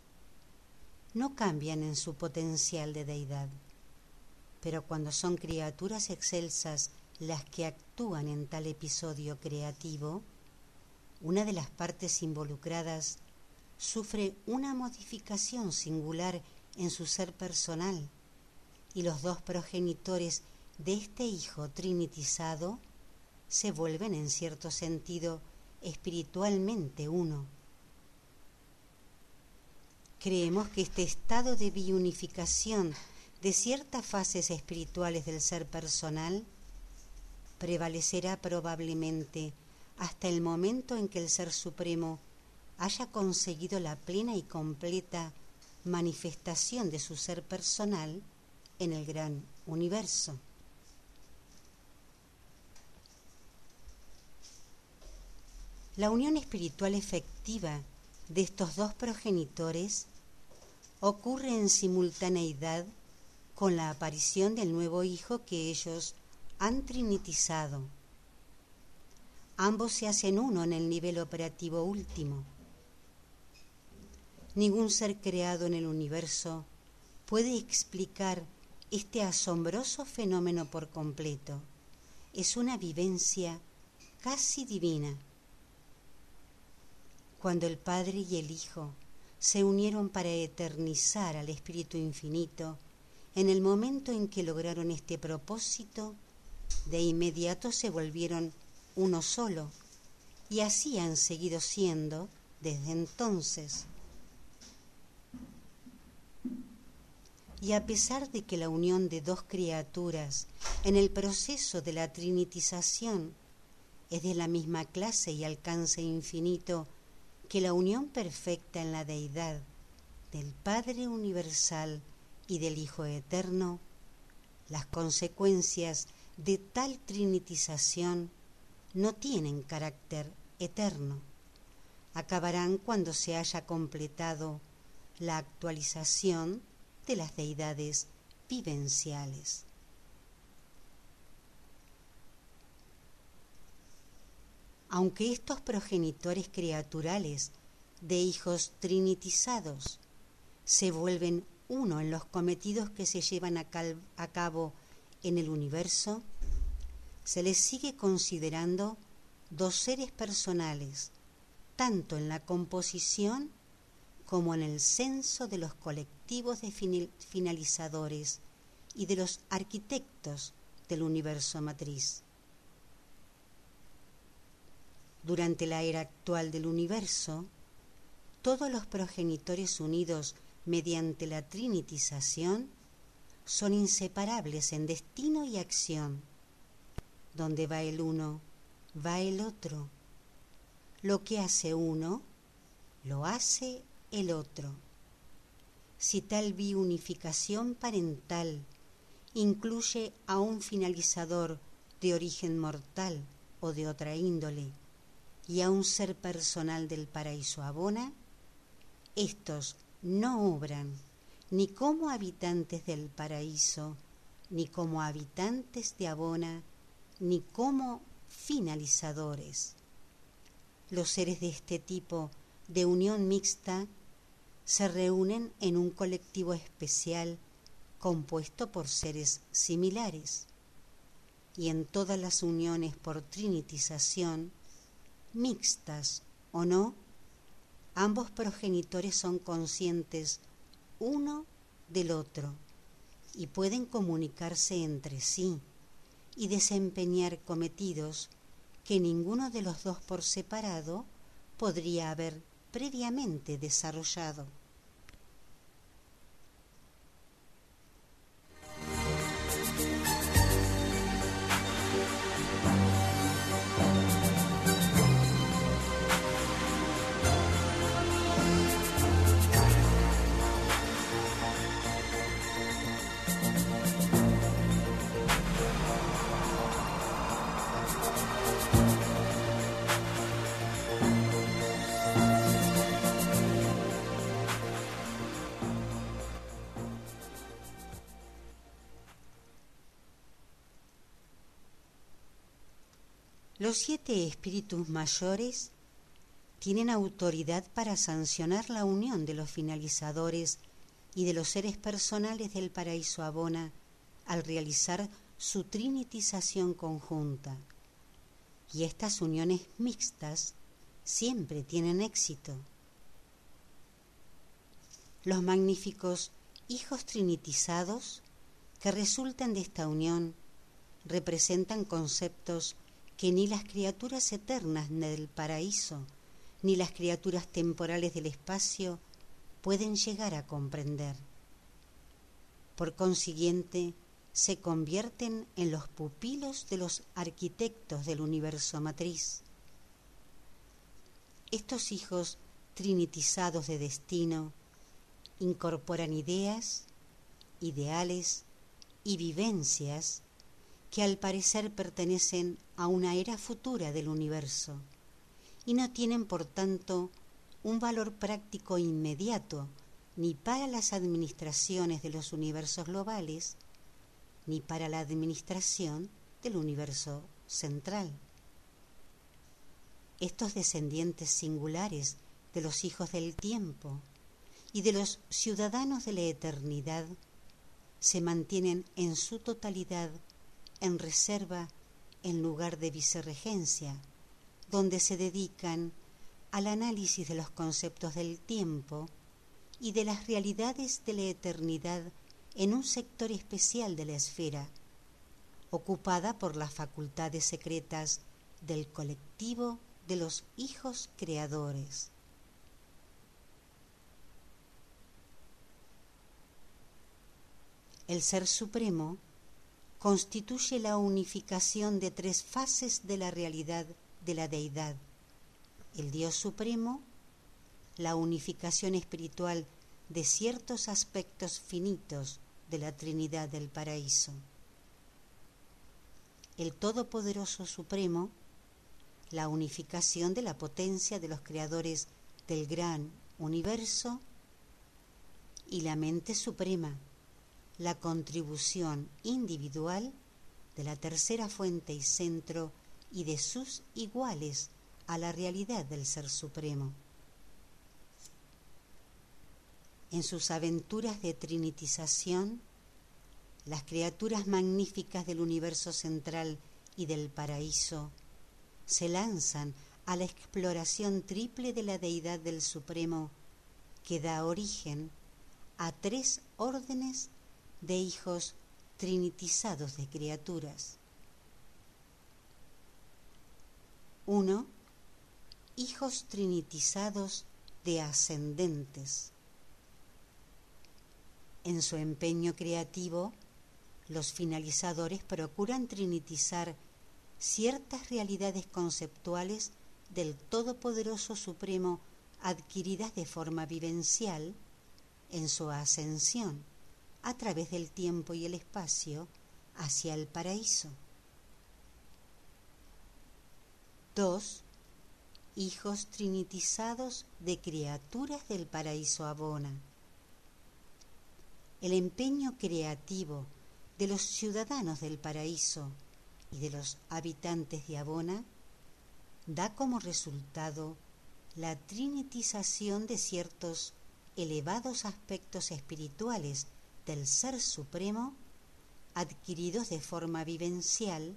no cambian en su potencial de deidad. Pero cuando son criaturas excelsas las que actúan en tal episodio creativo, una de las partes involucradas sufre una modificación singular en su ser personal y los dos progenitores de este hijo trinitizado se vuelven en cierto sentido espiritualmente uno. Creemos que este estado de biunificación de ciertas fases espirituales del ser personal prevalecerá probablemente hasta el momento en que el Ser Supremo haya conseguido la plena y completa manifestación de su ser personal en el gran universo. La unión espiritual efectiva de estos dos progenitores ocurre en simultaneidad con la aparición del nuevo hijo que ellos han trinitizado. Ambos se hacen uno en el nivel operativo último. Ningún ser creado en el universo puede explicar este asombroso fenómeno por completo. Es una vivencia casi divina. Cuando el Padre y el Hijo se unieron para eternizar al Espíritu Infinito, en el momento en que lograron este propósito, de inmediato se volvieron uno solo, y así han seguido siendo desde entonces. Y a pesar de que la unión de dos criaturas en el proceso de la trinitización es de la misma clase y alcance infinito que la unión perfecta en la deidad del Padre Universal y del Hijo Eterno, las consecuencias de tal trinitización no tienen carácter eterno. Acabarán cuando se haya completado la actualización de las deidades vivenciales. Aunque estos progenitores criaturales de hijos trinitizados se vuelven uno en los cometidos que se llevan a, cabo en el universo, se les sigue considerando dos seres personales, tanto en la composición como en el censo de los colectivos de finalizadores y de los arquitectos del universo matriz. Durante la era actual del universo, todos los progenitores unidos mediante la trinitización son inseparables en destino y acción. Donde va el uno, va el otro. Lo que hace uno, lo hace el otro. Si tal biunificación parental incluye a un finalizador de origen mortal o de otra índole y a un ser personal del paraíso abona, estos no obran ni como habitantes del paraíso, ni como habitantes de Abona, ni como finalizadores. Los seres de este tipo de unión mixta se reúnen en un colectivo especial compuesto por seres similares. Y en todas las uniones por trinitización, mixtas o no, ambos progenitores son conscientes uno del otro y pueden comunicarse entre sí y desempeñar cometidos que ninguno de los dos por separado podría haber previamente desarrollado. Los siete espíritus mayores tienen autoridad para sancionar la unión de los finalizadores y de los seres personales del paraíso Abona al realizar su trinitización conjunta. Y estas uniones mixtas siempre tienen éxito. Los magníficos hijos trinitizados que resultan de esta unión representan conceptos que ni las criaturas eternas del paraíso, ni las criaturas temporales del espacio pueden llegar a comprender. Por consiguiente, se convierten en los pupilos de los arquitectos del universo matriz. Estos hijos trinitizados de destino incorporan ideas, ideales y vivencias que al parecer pertenecen a una era futura del universo y no tienen por tanto un valor práctico inmediato ni para las administraciones de los universos globales ni para la administración del universo central. Estos descendientes singulares de los hijos del tiempo y de los ciudadanos de la eternidad se mantienen en su totalidad en reserva en lugar de vicerregencia, donde se dedican al análisis de los conceptos del tiempo y de las realidades de la eternidad en un sector especial de la esfera, ocupada por las facultades secretas del colectivo de los hijos creadores. El Ser Supremo constituye la unificación de tres fases de la realidad de la deidad. El Dios Supremo, la unificación espiritual de ciertos aspectos finitos de la Trinidad del Paraíso. El Todopoderoso Supremo, la unificación de la potencia de los creadores del gran universo y la mente suprema, la contribución individual de la tercera fuente y centro y de sus iguales a la realidad del Ser Supremo. En sus aventuras de trinitización, las criaturas magníficas del universo central y del paraíso se lanzan a la exploración triple de la deidad del Supremo que da origen a tres órdenes de hijos trinitizados de criaturas. Uno, hijos trinitizados de ascendentes. En su empeño creativo, los finalizadores procuran trinitizar ciertas realidades conceptuales del Todopoderoso Supremo adquiridas de forma vivencial en su ascensión a través del tiempo y el espacio hacia el paraíso. 2. Hijos trinitizados de criaturas del paraíso Abona. El empeño creativo de los ciudadanos del paraíso y de los habitantes de Abona da como resultado la trinitización de ciertos elevados aspectos espirituales del Ser Supremo adquiridos de forma vivencial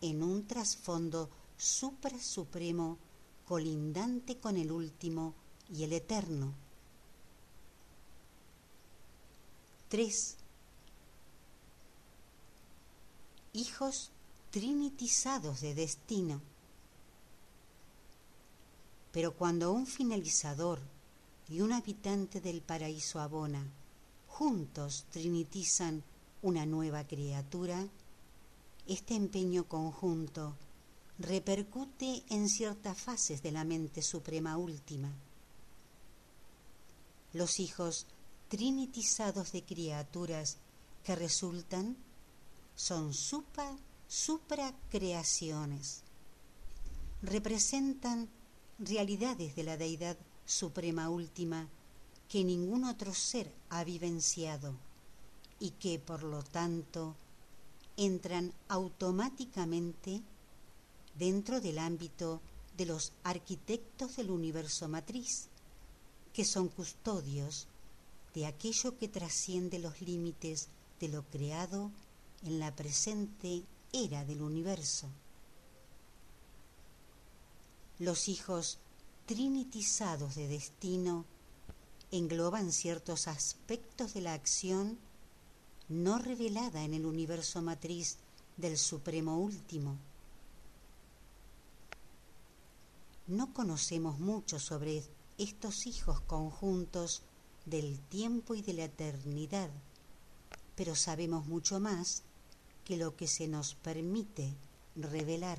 en un trasfondo suprasupremo colindante con el último y el eterno. 3. Hijos trinitizados de destino. Pero cuando un finalizador y un habitante del paraíso abona juntos trinitizan una nueva criatura, este empeño conjunto repercute en ciertas fases de la mente suprema última. Los hijos trinitizados de criaturas que resultan son supa, supracreaciones. Representan realidades de la deidad suprema última que ningún otro ser ha vivenciado y que por lo tanto entran automáticamente dentro del ámbito de los arquitectos del universo matriz, que son custodios de aquello que trasciende los límites de lo creado en la presente era del universo. Los hijos trinitizados de destino engloban ciertos aspectos de la acción no revelada en el universo matriz del Supremo Último. No conocemos mucho sobre estos hijos conjuntos del tiempo y de la eternidad, pero sabemos mucho más que lo que se nos permite revelar.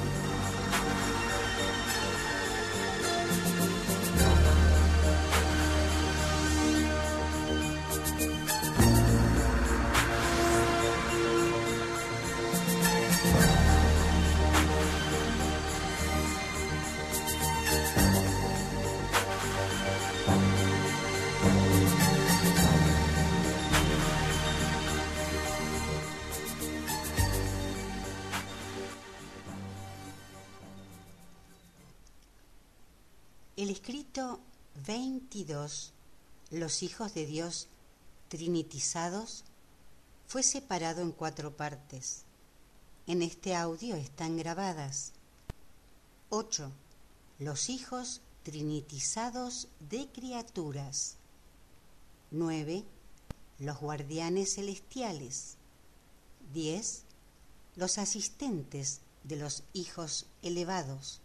El escrito 22, los hijos de Dios trinitizados, fue separado en cuatro partes. En este audio están grabadas 8. Los hijos trinitizados de criaturas. 9. Los guardianes celestiales. 10. Los asistentes de los hijos elevados.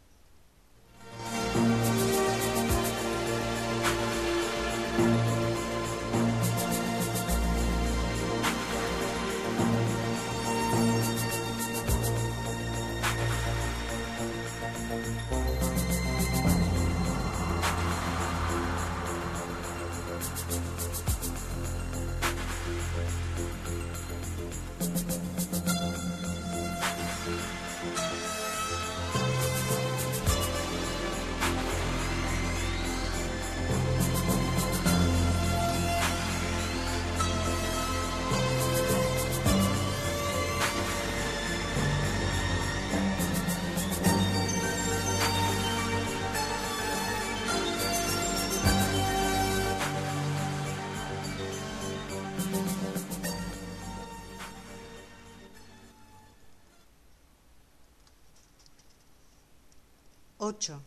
8.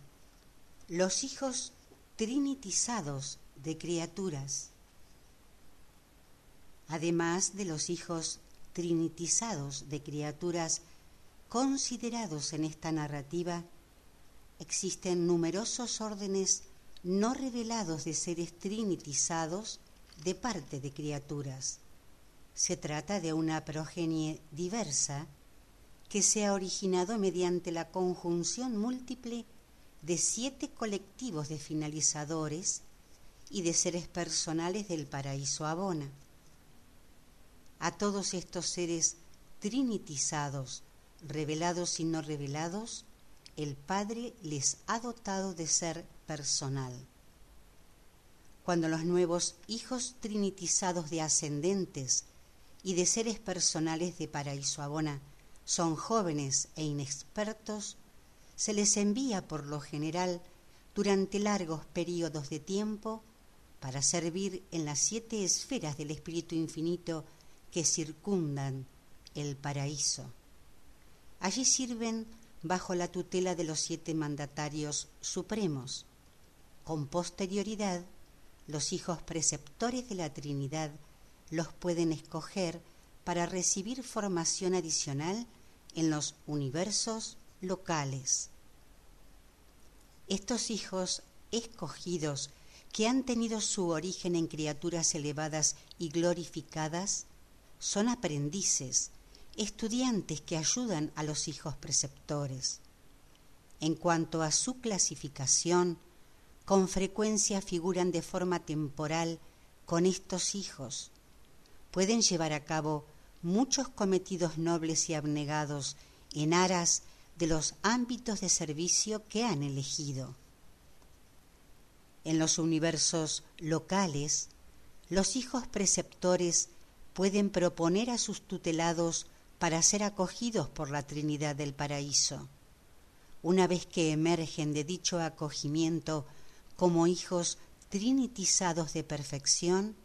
Los hijos trinitizados de criaturas. Además de los hijos trinitizados de criaturas considerados en esta narrativa, existen numerosos órdenes no revelados de seres trinitizados de parte de criaturas. Se trata de una progenie diversa que se ha originado mediante la conjunción múltiple de siete colectivos de finalizadores y de seres personales del paraíso Abona. A todos estos seres trinitizados, revelados y no revelados, el Padre les ha dotado de ser personal. Cuando los nuevos hijos trinitizados de ascendentes y de seres personales de Paraíso Abona son jóvenes e inexpertos, se les envía por lo general durante largos periodos de tiempo para servir en las siete esferas del Espíritu Infinito que circundan el paraíso. Allí sirven bajo la tutela de los siete mandatarios supremos. Con posterioridad, los hijos preceptores de la Trinidad los pueden escoger para recibir formación adicional en los universos locales. Estos hijos escogidos que han tenido su origen en criaturas elevadas y glorificadas son aprendices estudiantes que ayudan a los hijos preceptores. En cuanto a su clasificación, con frecuencia figuran de forma temporal con estos hijos. Pueden llevar a cabo muchos cometidos nobles y abnegados en aras de los ámbitos de servicio que han elegido. En los universos locales, los hijos preceptores pueden proponer a sus tutelados para ser acogidos por la Trinidad del Paraíso. Una vez que emergen de dicho acogimiento como hijos trinitizados de perfección,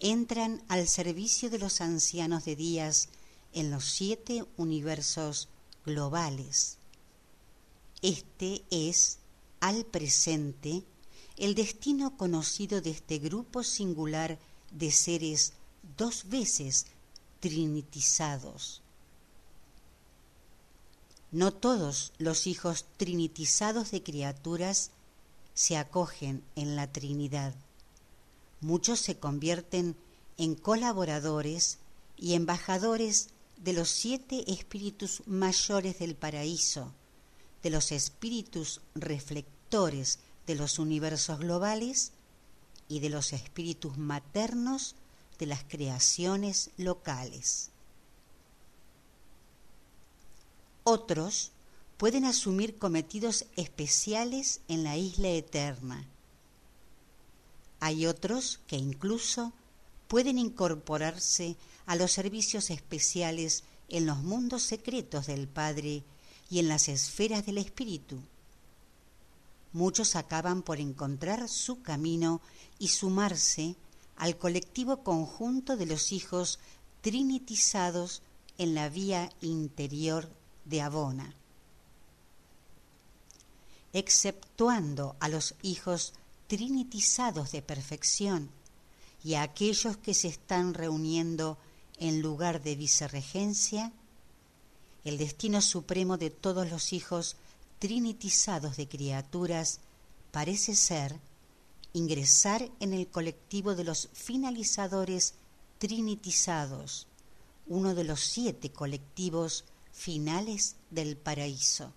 entran al servicio de los ancianos de días en los siete universos globales. Este es, al presente, el destino conocido de este grupo singular de seres dos veces trinitizados. No todos los hijos trinitizados de criaturas se acogen en la Trinidad. Muchos se convierten en colaboradores y embajadores de los siete espíritus mayores del paraíso, de los espíritus reflectores de los universos globales y de los espíritus maternos de las creaciones locales. Otros pueden asumir cometidos especiales en la isla eterna. Hay otros que incluso pueden incorporarse a los servicios especiales en los mundos secretos del Padre y en las esferas del Espíritu. Muchos acaban por encontrar su camino y sumarse al colectivo conjunto de los hijos trinitizados en la vía interior de Abona, exceptuando a los hijos trinitizados de perfección y a aquellos que se están reuniendo en lugar de vicerregencia, el destino supremo de todos los hijos trinitizados de criaturas parece ser ingresar en el colectivo de los finalizadores trinitizados, uno de los siete colectivos finales del paraíso.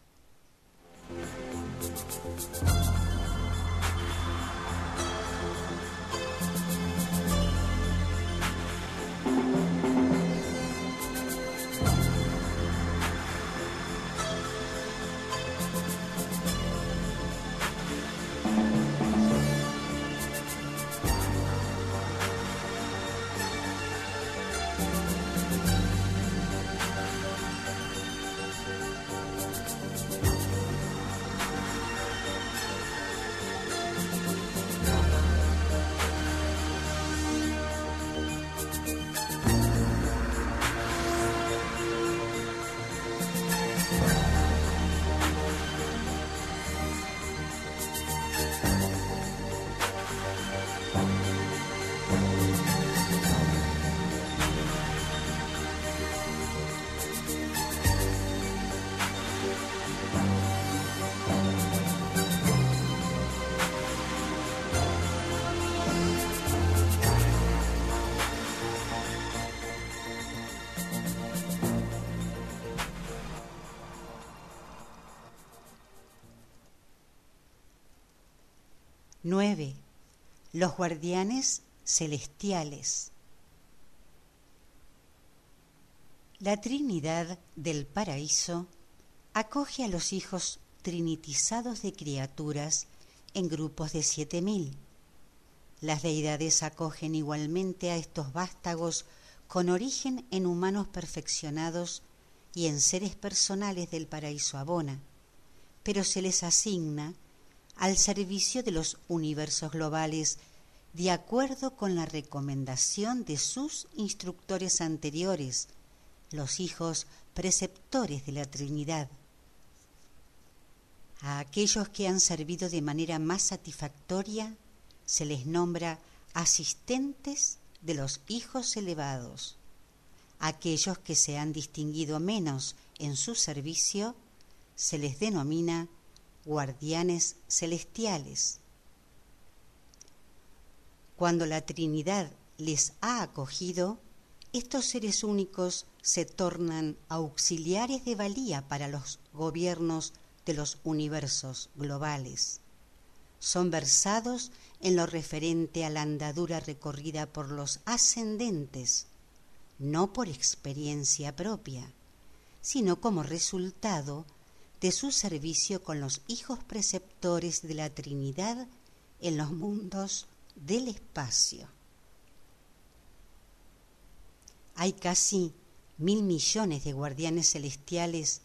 9. Los guardianes celestiales. La Trinidad del Paraíso acoge a los hijos trinitizados de criaturas en grupos de siete mil. Las deidades acogen igualmente a estos vástagos con origen en humanos perfeccionados y en seres personales del paraíso abona, pero se les asigna al servicio de los universos globales de acuerdo con la recomendación de sus instructores anteriores, los hijos preceptores de la Trinidad. A aquellos que han servido de manera más satisfactoria se les nombra asistentes de los hijos elevados. Aquellos que se han distinguido menos en su servicio se les denomina guardianes celestiales. Cuando la Trinidad les ha acogido, estos seres únicos se tornan auxiliares de valía para los gobiernos de los universos globales. Son versados en lo referente a la andadura recorrida por los ascendentes, no por experiencia propia, sino como resultado de su servicio con los hijos preceptores de la Trinidad en los mundos del espacio. Hay casi mil millones de guardianes celestiales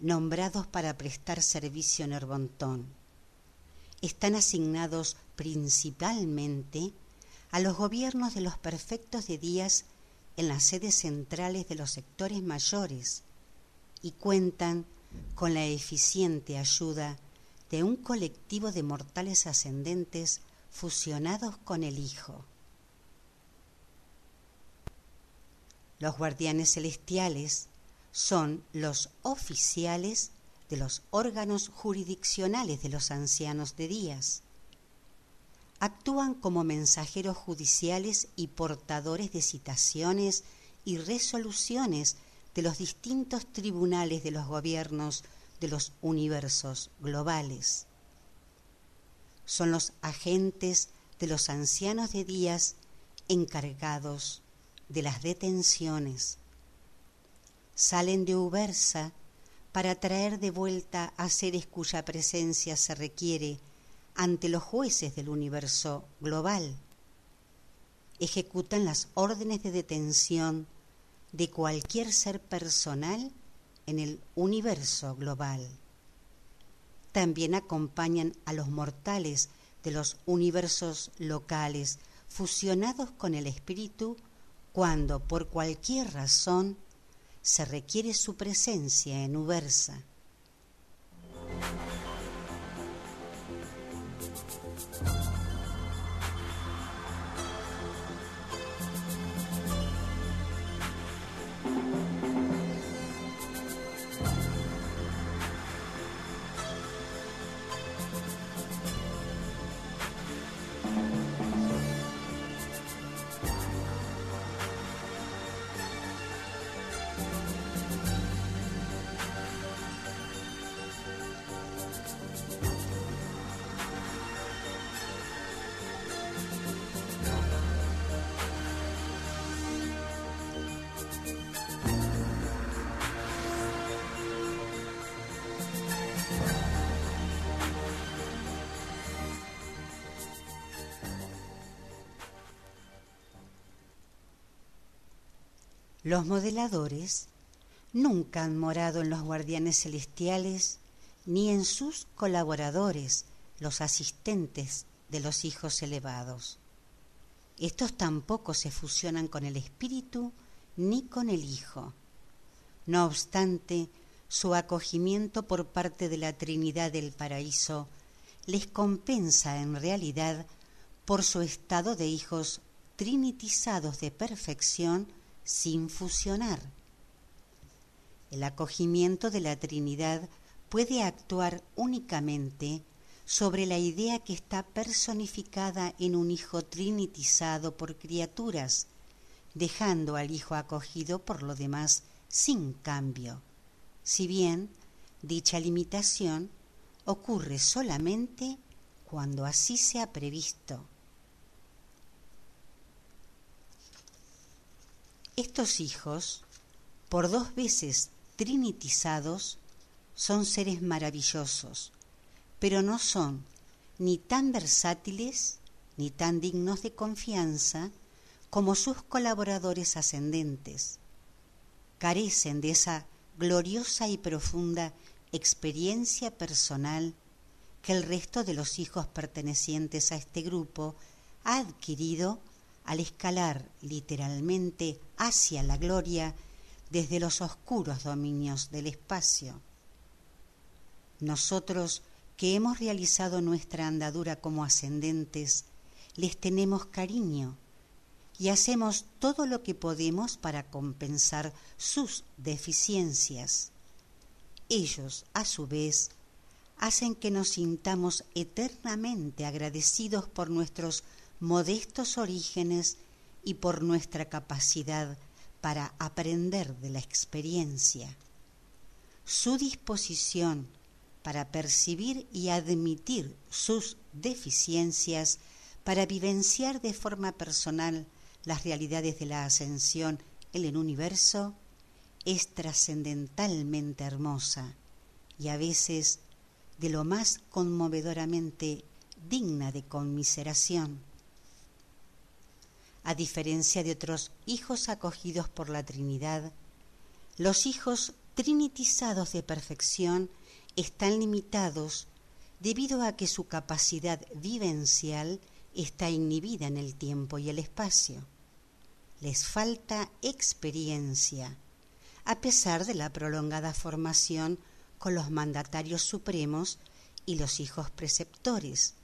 nombrados para prestar servicio en Herbontón. Están asignados principalmente a los gobiernos de los perfectos de días en las sedes centrales de los sectores mayores y cuentan con la eficiente ayuda de un colectivo de mortales ascendentes fusionados con el Hijo. Los guardianes celestiales son los oficiales de los órganos jurisdiccionales de los ancianos de días. Actúan como mensajeros judiciales y portadores de citaciones y resoluciones de los distintos tribunales de los gobiernos de los universos globales. Son los agentes de los ancianos de días encargados de las detenciones. Salen de Ubersa para traer de vuelta a seres cuya presencia se requiere ante los jueces del universo global. Ejecutan las órdenes de detención de cualquier ser personal en el universo global. También acompañan a los mortales de los universos locales fusionados con el espíritu cuando por cualquier razón se requiere su presencia en Ubersa. Los modeladores nunca han morado en los guardianes celestiales ni en sus colaboradores, los asistentes de los hijos elevados. Estos tampoco se fusionan con el espíritu ni con el hijo. No obstante, su acogimiento por parte de la Trinidad del Paraíso les compensa en realidad por su estado de hijos trinitizados de perfección sin fusionar. El acogimiento de la Trinidad puede actuar únicamente sobre la idea que está personificada en un Hijo trinitizado por criaturas, dejando al Hijo acogido por lo demás sin cambio, si bien dicha limitación ocurre solamente cuando así sea previsto. Estos hijos, por dos veces trinitizados, son seres maravillosos, pero no son ni tan versátiles ni tan dignos de confianza como sus colaboradores ascendentes. Carecen de esa gloriosa y profunda experiencia personal que el resto de los hijos pertenecientes a este grupo ha adquirido al escalar literalmente hacia la gloria desde los oscuros dominios del espacio. Nosotros que hemos realizado nuestra andadura como ascendentes, les tenemos cariño y hacemos todo lo que podemos para compensar sus deficiencias. Ellos, a su vez, hacen que nos sintamos eternamente agradecidos por nuestros modestos orígenes y por nuestra capacidad para aprender de la experiencia. Su disposición para percibir y admitir sus deficiencias, para vivenciar de forma personal las realidades de la ascensión en el universo, es trascendentalmente hermosa y a veces de lo más conmovedoramente digna de conmiseración. A diferencia de otros hijos acogidos por la Trinidad, los hijos trinitizados de perfección están limitados debido a que su capacidad vivencial está inhibida en el tiempo y el espacio. Les falta experiencia, a pesar de la prolongada formación con los mandatarios supremos y los hijos preceptores.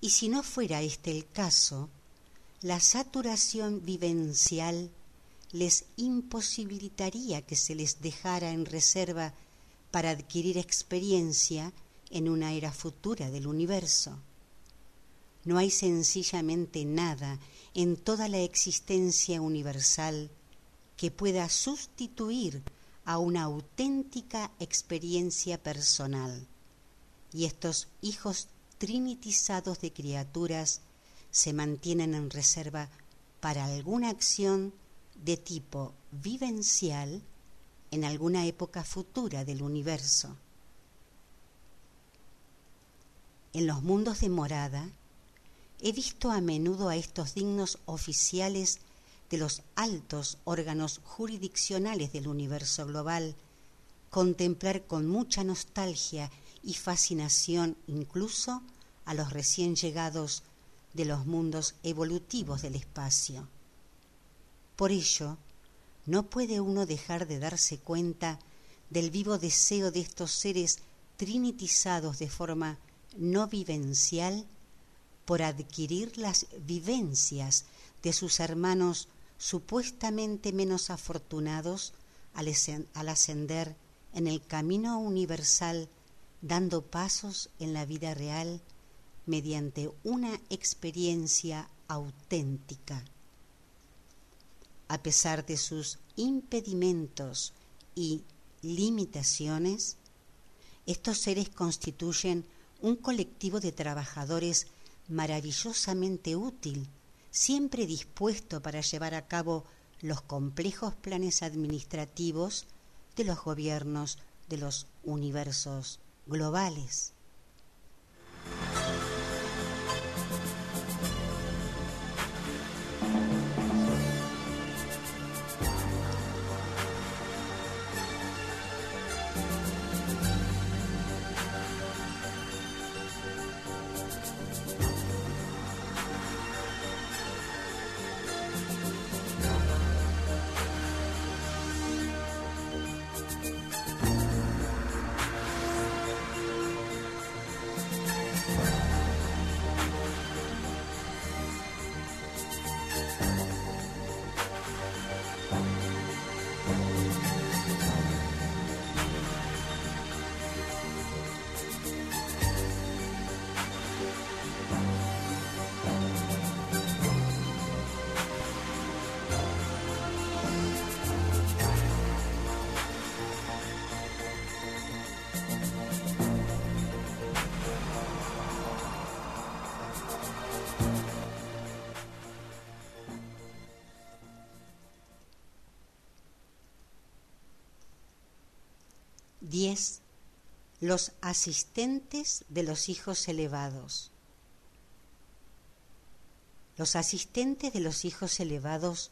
Y si no fuera este el caso, la saturación vivencial les imposibilitaría que se les dejara en reserva para adquirir experiencia en una era futura del universo. No hay sencillamente nada en toda la existencia universal que pueda sustituir a una auténtica experiencia personal. Y estos hijos trinitizados de criaturas se mantienen en reserva para alguna acción de tipo vivencial en alguna época futura del universo. En los mundos de morada, he visto a menudo a estos dignos oficiales de los altos órganos jurisdiccionales del universo global contemplar con mucha nostalgia y fascinación incluso a los recién llegados de los mundos evolutivos del espacio. Por ello, no puede uno dejar de darse cuenta del vivo deseo de estos seres trinitizados de forma no vivencial por adquirir las vivencias de sus hermanos supuestamente menos afortunados al, ascender en el camino universal dando pasos en la vida real mediante una experiencia auténtica a pesar de sus impedimentos y limitaciones, estos seres constituyen un colectivo de trabajadores maravillosamente útil, siempre dispuesto para llevar a cabo los complejos planes administrativos de los gobiernos de los universos globales. Los asistentes de los hijos elevados. Los asistentes de los hijos elevados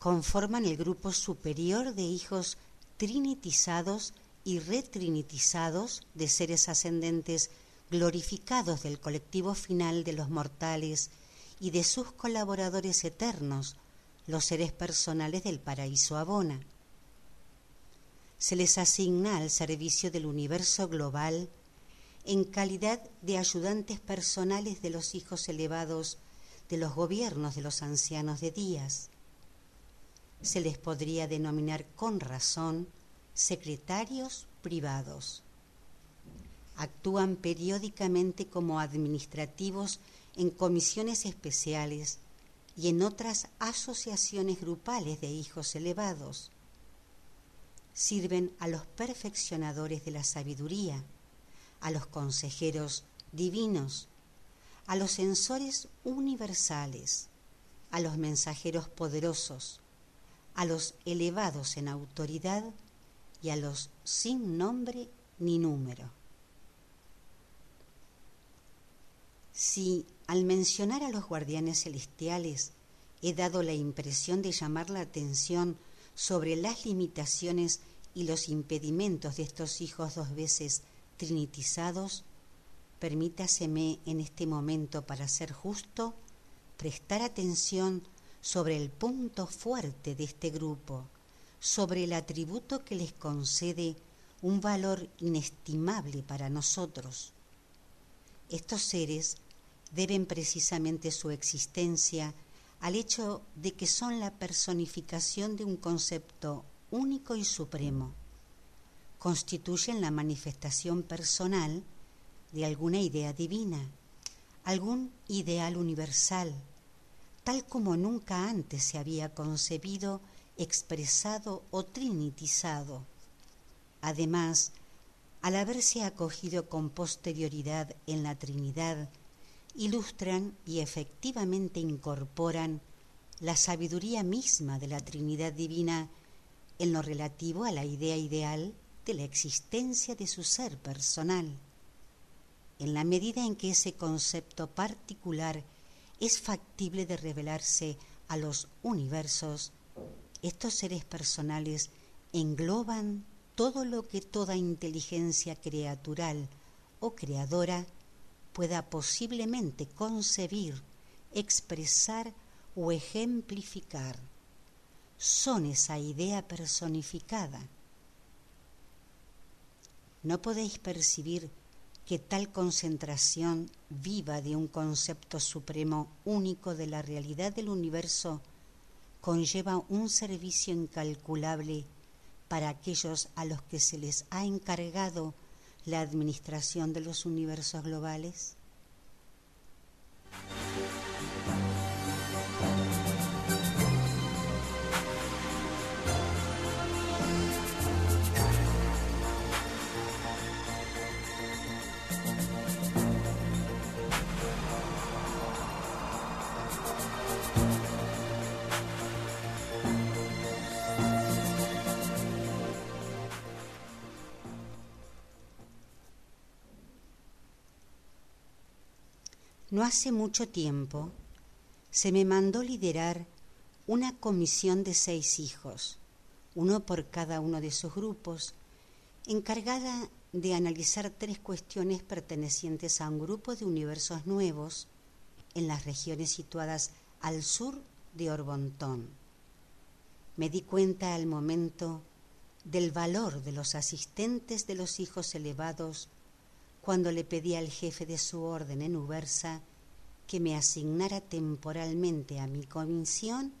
conforman el grupo superior de hijos trinitizados y retrinitizados de seres ascendentes glorificados del colectivo final de los mortales y de sus colaboradores eternos, los seres personales del paraíso Abona. Se les asigna al servicio del universo global en calidad de ayudantes personales de los hijos elevados de los gobiernos de los ancianos de días. Se les podría denominar con razón secretarios privados. Actúan periódicamente como administrativos en comisiones especiales y en otras asociaciones grupales de hijos elevados. Sirven a los perfeccionadores de la sabiduría, a los consejeros divinos, a los sensores universales, a los mensajeros poderosos, a los elevados en autoridad y a los sin nombre ni número. Si al mencionar a los guardianes celestiales he dado la impresión de llamar la atención sobre las limitaciones y los impedimentos de estos hijos dos veces trinitizados, permítaseme en este momento, para ser justo, prestar atención sobre el punto fuerte de este grupo, sobre el atributo que les concede un valor inestimable para nosotros. Estos seres deben precisamente su existencia al hecho de que son la personificación de un concepto único y supremo. Constituyen la manifestación personal de alguna idea divina, algún ideal universal, tal como nunca antes se había concebido, expresado o trinitizado. Además, al haberse acogido con posterioridad en la Trinidad, ilustran y efectivamente incorporan la sabiduría misma de la Trinidad Divina en lo relativo a la idea ideal de la existencia de su ser personal. En la medida en que ese concepto particular es factible de revelarse a los universos, estos seres personales engloban todo lo que toda inteligencia creatural o creadora pueda posiblemente concebir, expresar o ejemplificar. Son esa idea personificada. ¿No podéis percibir que tal concentración viva de un concepto supremo único de la realidad del universo conlleva un servicio incalculable para aquellos a los que se les ha encargado la administración de los universos globales? No hace mucho tiempo se me mandó liderar una comisión de seis hijos, uno por cada uno de sus grupos, encargada de analizar tres cuestiones pertenecientes a un grupo de universos nuevos en las regiones situadas al sur de Orbontón. Me di cuenta al momento del valor de los asistentes de los hijos elevados cuando le pedí al jefe de su orden en Ubersa que me asignara temporalmente a mi comisión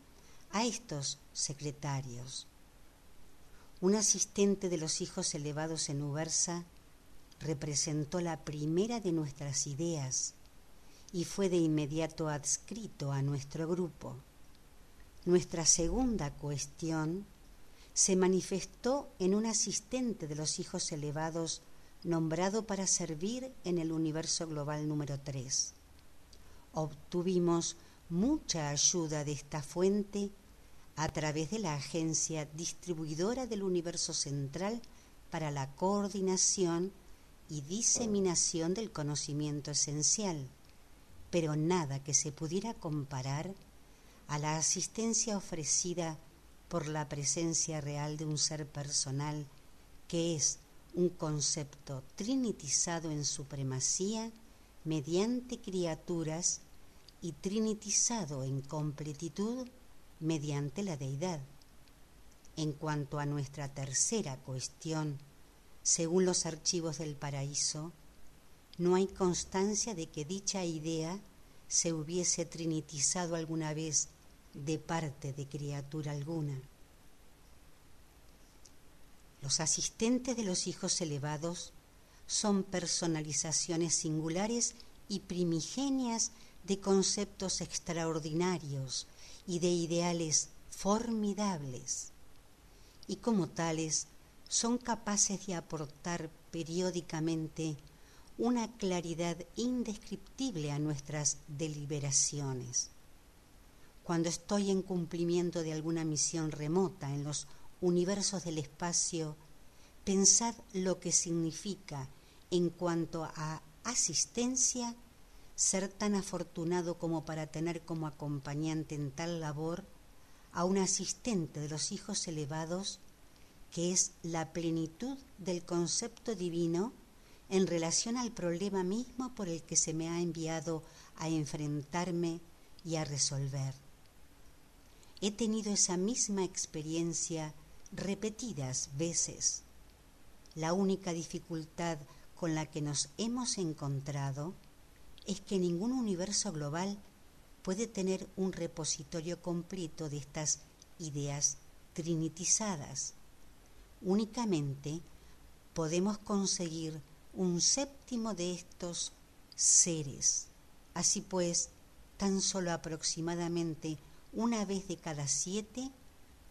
a estos secretarios. Un asistente de los hijos elevados en Ubersa representó la primera de nuestras ideas y fue de inmediato adscrito a nuestro grupo. Nuestra segunda cuestión se manifestó en un asistente de los hijos elevados nombrado para servir en el universo global número 3. Obtuvimos mucha ayuda de esta fuente a través de la agencia distribuidora del universo central para la coordinación y diseminación del conocimiento esencial, pero nada que se pudiera comparar a la asistencia ofrecida por la presencia real de un ser personal que es un concepto trinitizado en supremacía mediante criaturas y trinitizado en completitud mediante la deidad. En cuanto a nuestra tercera cuestión, según los archivos del paraíso, no hay constancia de que dicha idea se hubiese trinitizado alguna vez de parte de criatura alguna. Los asistentes de los hijos elevados son personalizaciones singulares y primigenias de conceptos extraordinarios y de ideales formidables y como tales son capaces de aportar periódicamente una claridad indescriptible a nuestras deliberaciones. Cuando estoy en cumplimiento de alguna misión remota en los universos del espacio, pensad lo que significa en cuanto a asistencia ser tan afortunado como para tener como acompañante en tal labor a un asistente de los hijos elevados que es la plenitud del concepto divino en relación al problema mismo por el que se me ha enviado a enfrentarme y a resolver. He tenido esa misma experiencia repetidas veces. La única dificultad con la que nos hemos encontrado es que ningún universo global puede tener un repositorio completo de estas ideas trinitizadas. Únicamente podemos conseguir un séptimo de estos seres. Así pues, tan solo aproximadamente una vez de cada siete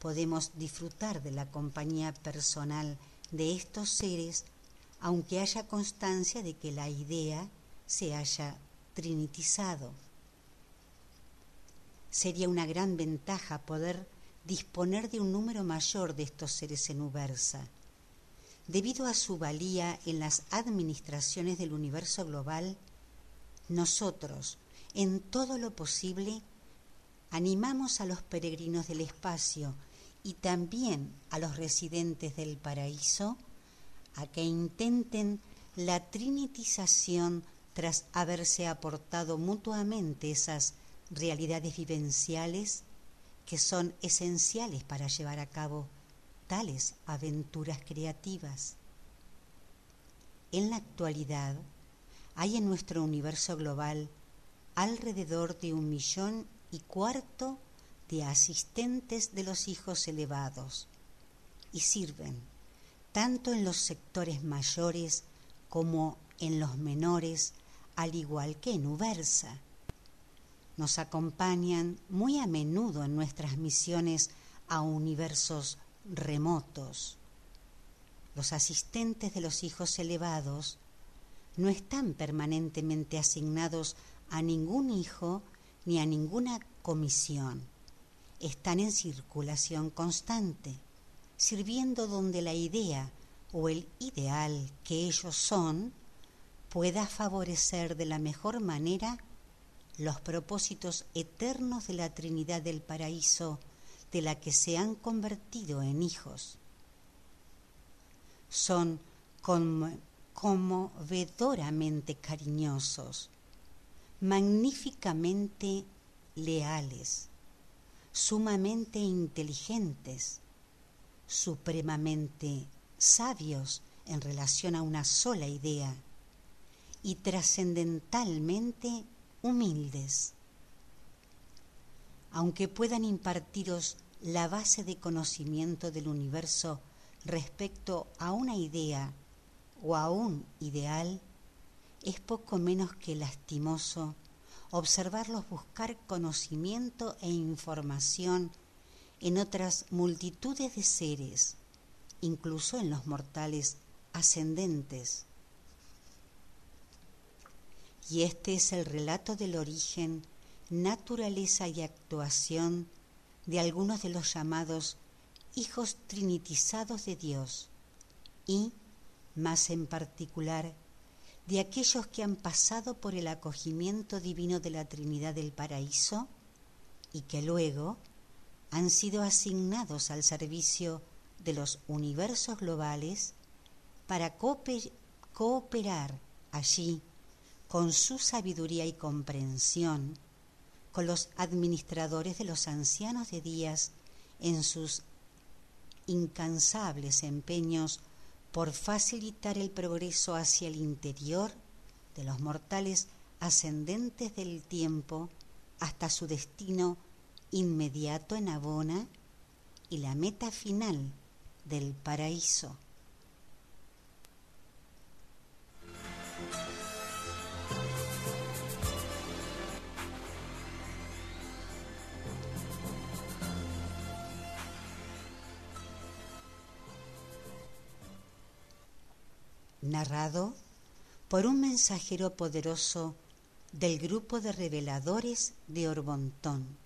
podemos disfrutar de la compañía personal de estos seres, aunque haya constancia de que la idea se haya trinitizado. Sería una gran ventaja poder disponer de un número mayor de estos seres en Ubersa. Debido a su valía en las administraciones del universo global, nosotros, en todo lo posible, animamos a los peregrinos del espacio y también a los residentes del paraíso a que intenten la trinitización tras haberse aportado mutuamente esas realidades vivenciales que son esenciales para llevar a cabo tales aventuras creativas. En la actualidad hay en nuestro universo global alrededor de un millón y cuarto de asistentes de los hijos elevados y sirven tanto en los sectores mayores como en los menores al igual que en Ubersa. Nos acompañan muy a menudo en nuestras misiones a universos remotos. Los asistentes de los hijos elevados no están permanentemente asignados a ningún hijo ni a ninguna comisión. Están en circulación constante, sirviendo donde la idea o el ideal que ellos son pueda favorecer de la mejor manera los propósitos eternos de la Trinidad del Paraíso de la que se han convertido en hijos. Son conmovedoramente cariñosos, magníficamente leales, sumamente inteligentes, supremamente sabios en relación a una sola idea y trascendentalmente humildes. Aunque puedan impartiros la base de conocimiento del universo respecto a una idea o a un ideal, es poco menos que lastimoso observarlos buscar conocimiento e información en otras multitudes de seres, incluso en los mortales ascendentes. Y este es el relato del origen, naturaleza y actuación de algunos de los llamados hijos trinitizados de Dios, y, más en particular, de aquellos que han pasado por el acogimiento divino de la Trinidad del Paraíso y que luego han sido asignados al servicio de los universos globales para cooperar allí con su sabiduría y comprensión con los administradores de los ancianos de días en sus incansables empeños por facilitar el progreso hacia el interior de los mortales ascendentes del tiempo hasta su destino inmediato en Abona y la meta final del paraíso. Narrado por un mensajero poderoso del grupo de reveladores de Orbontón.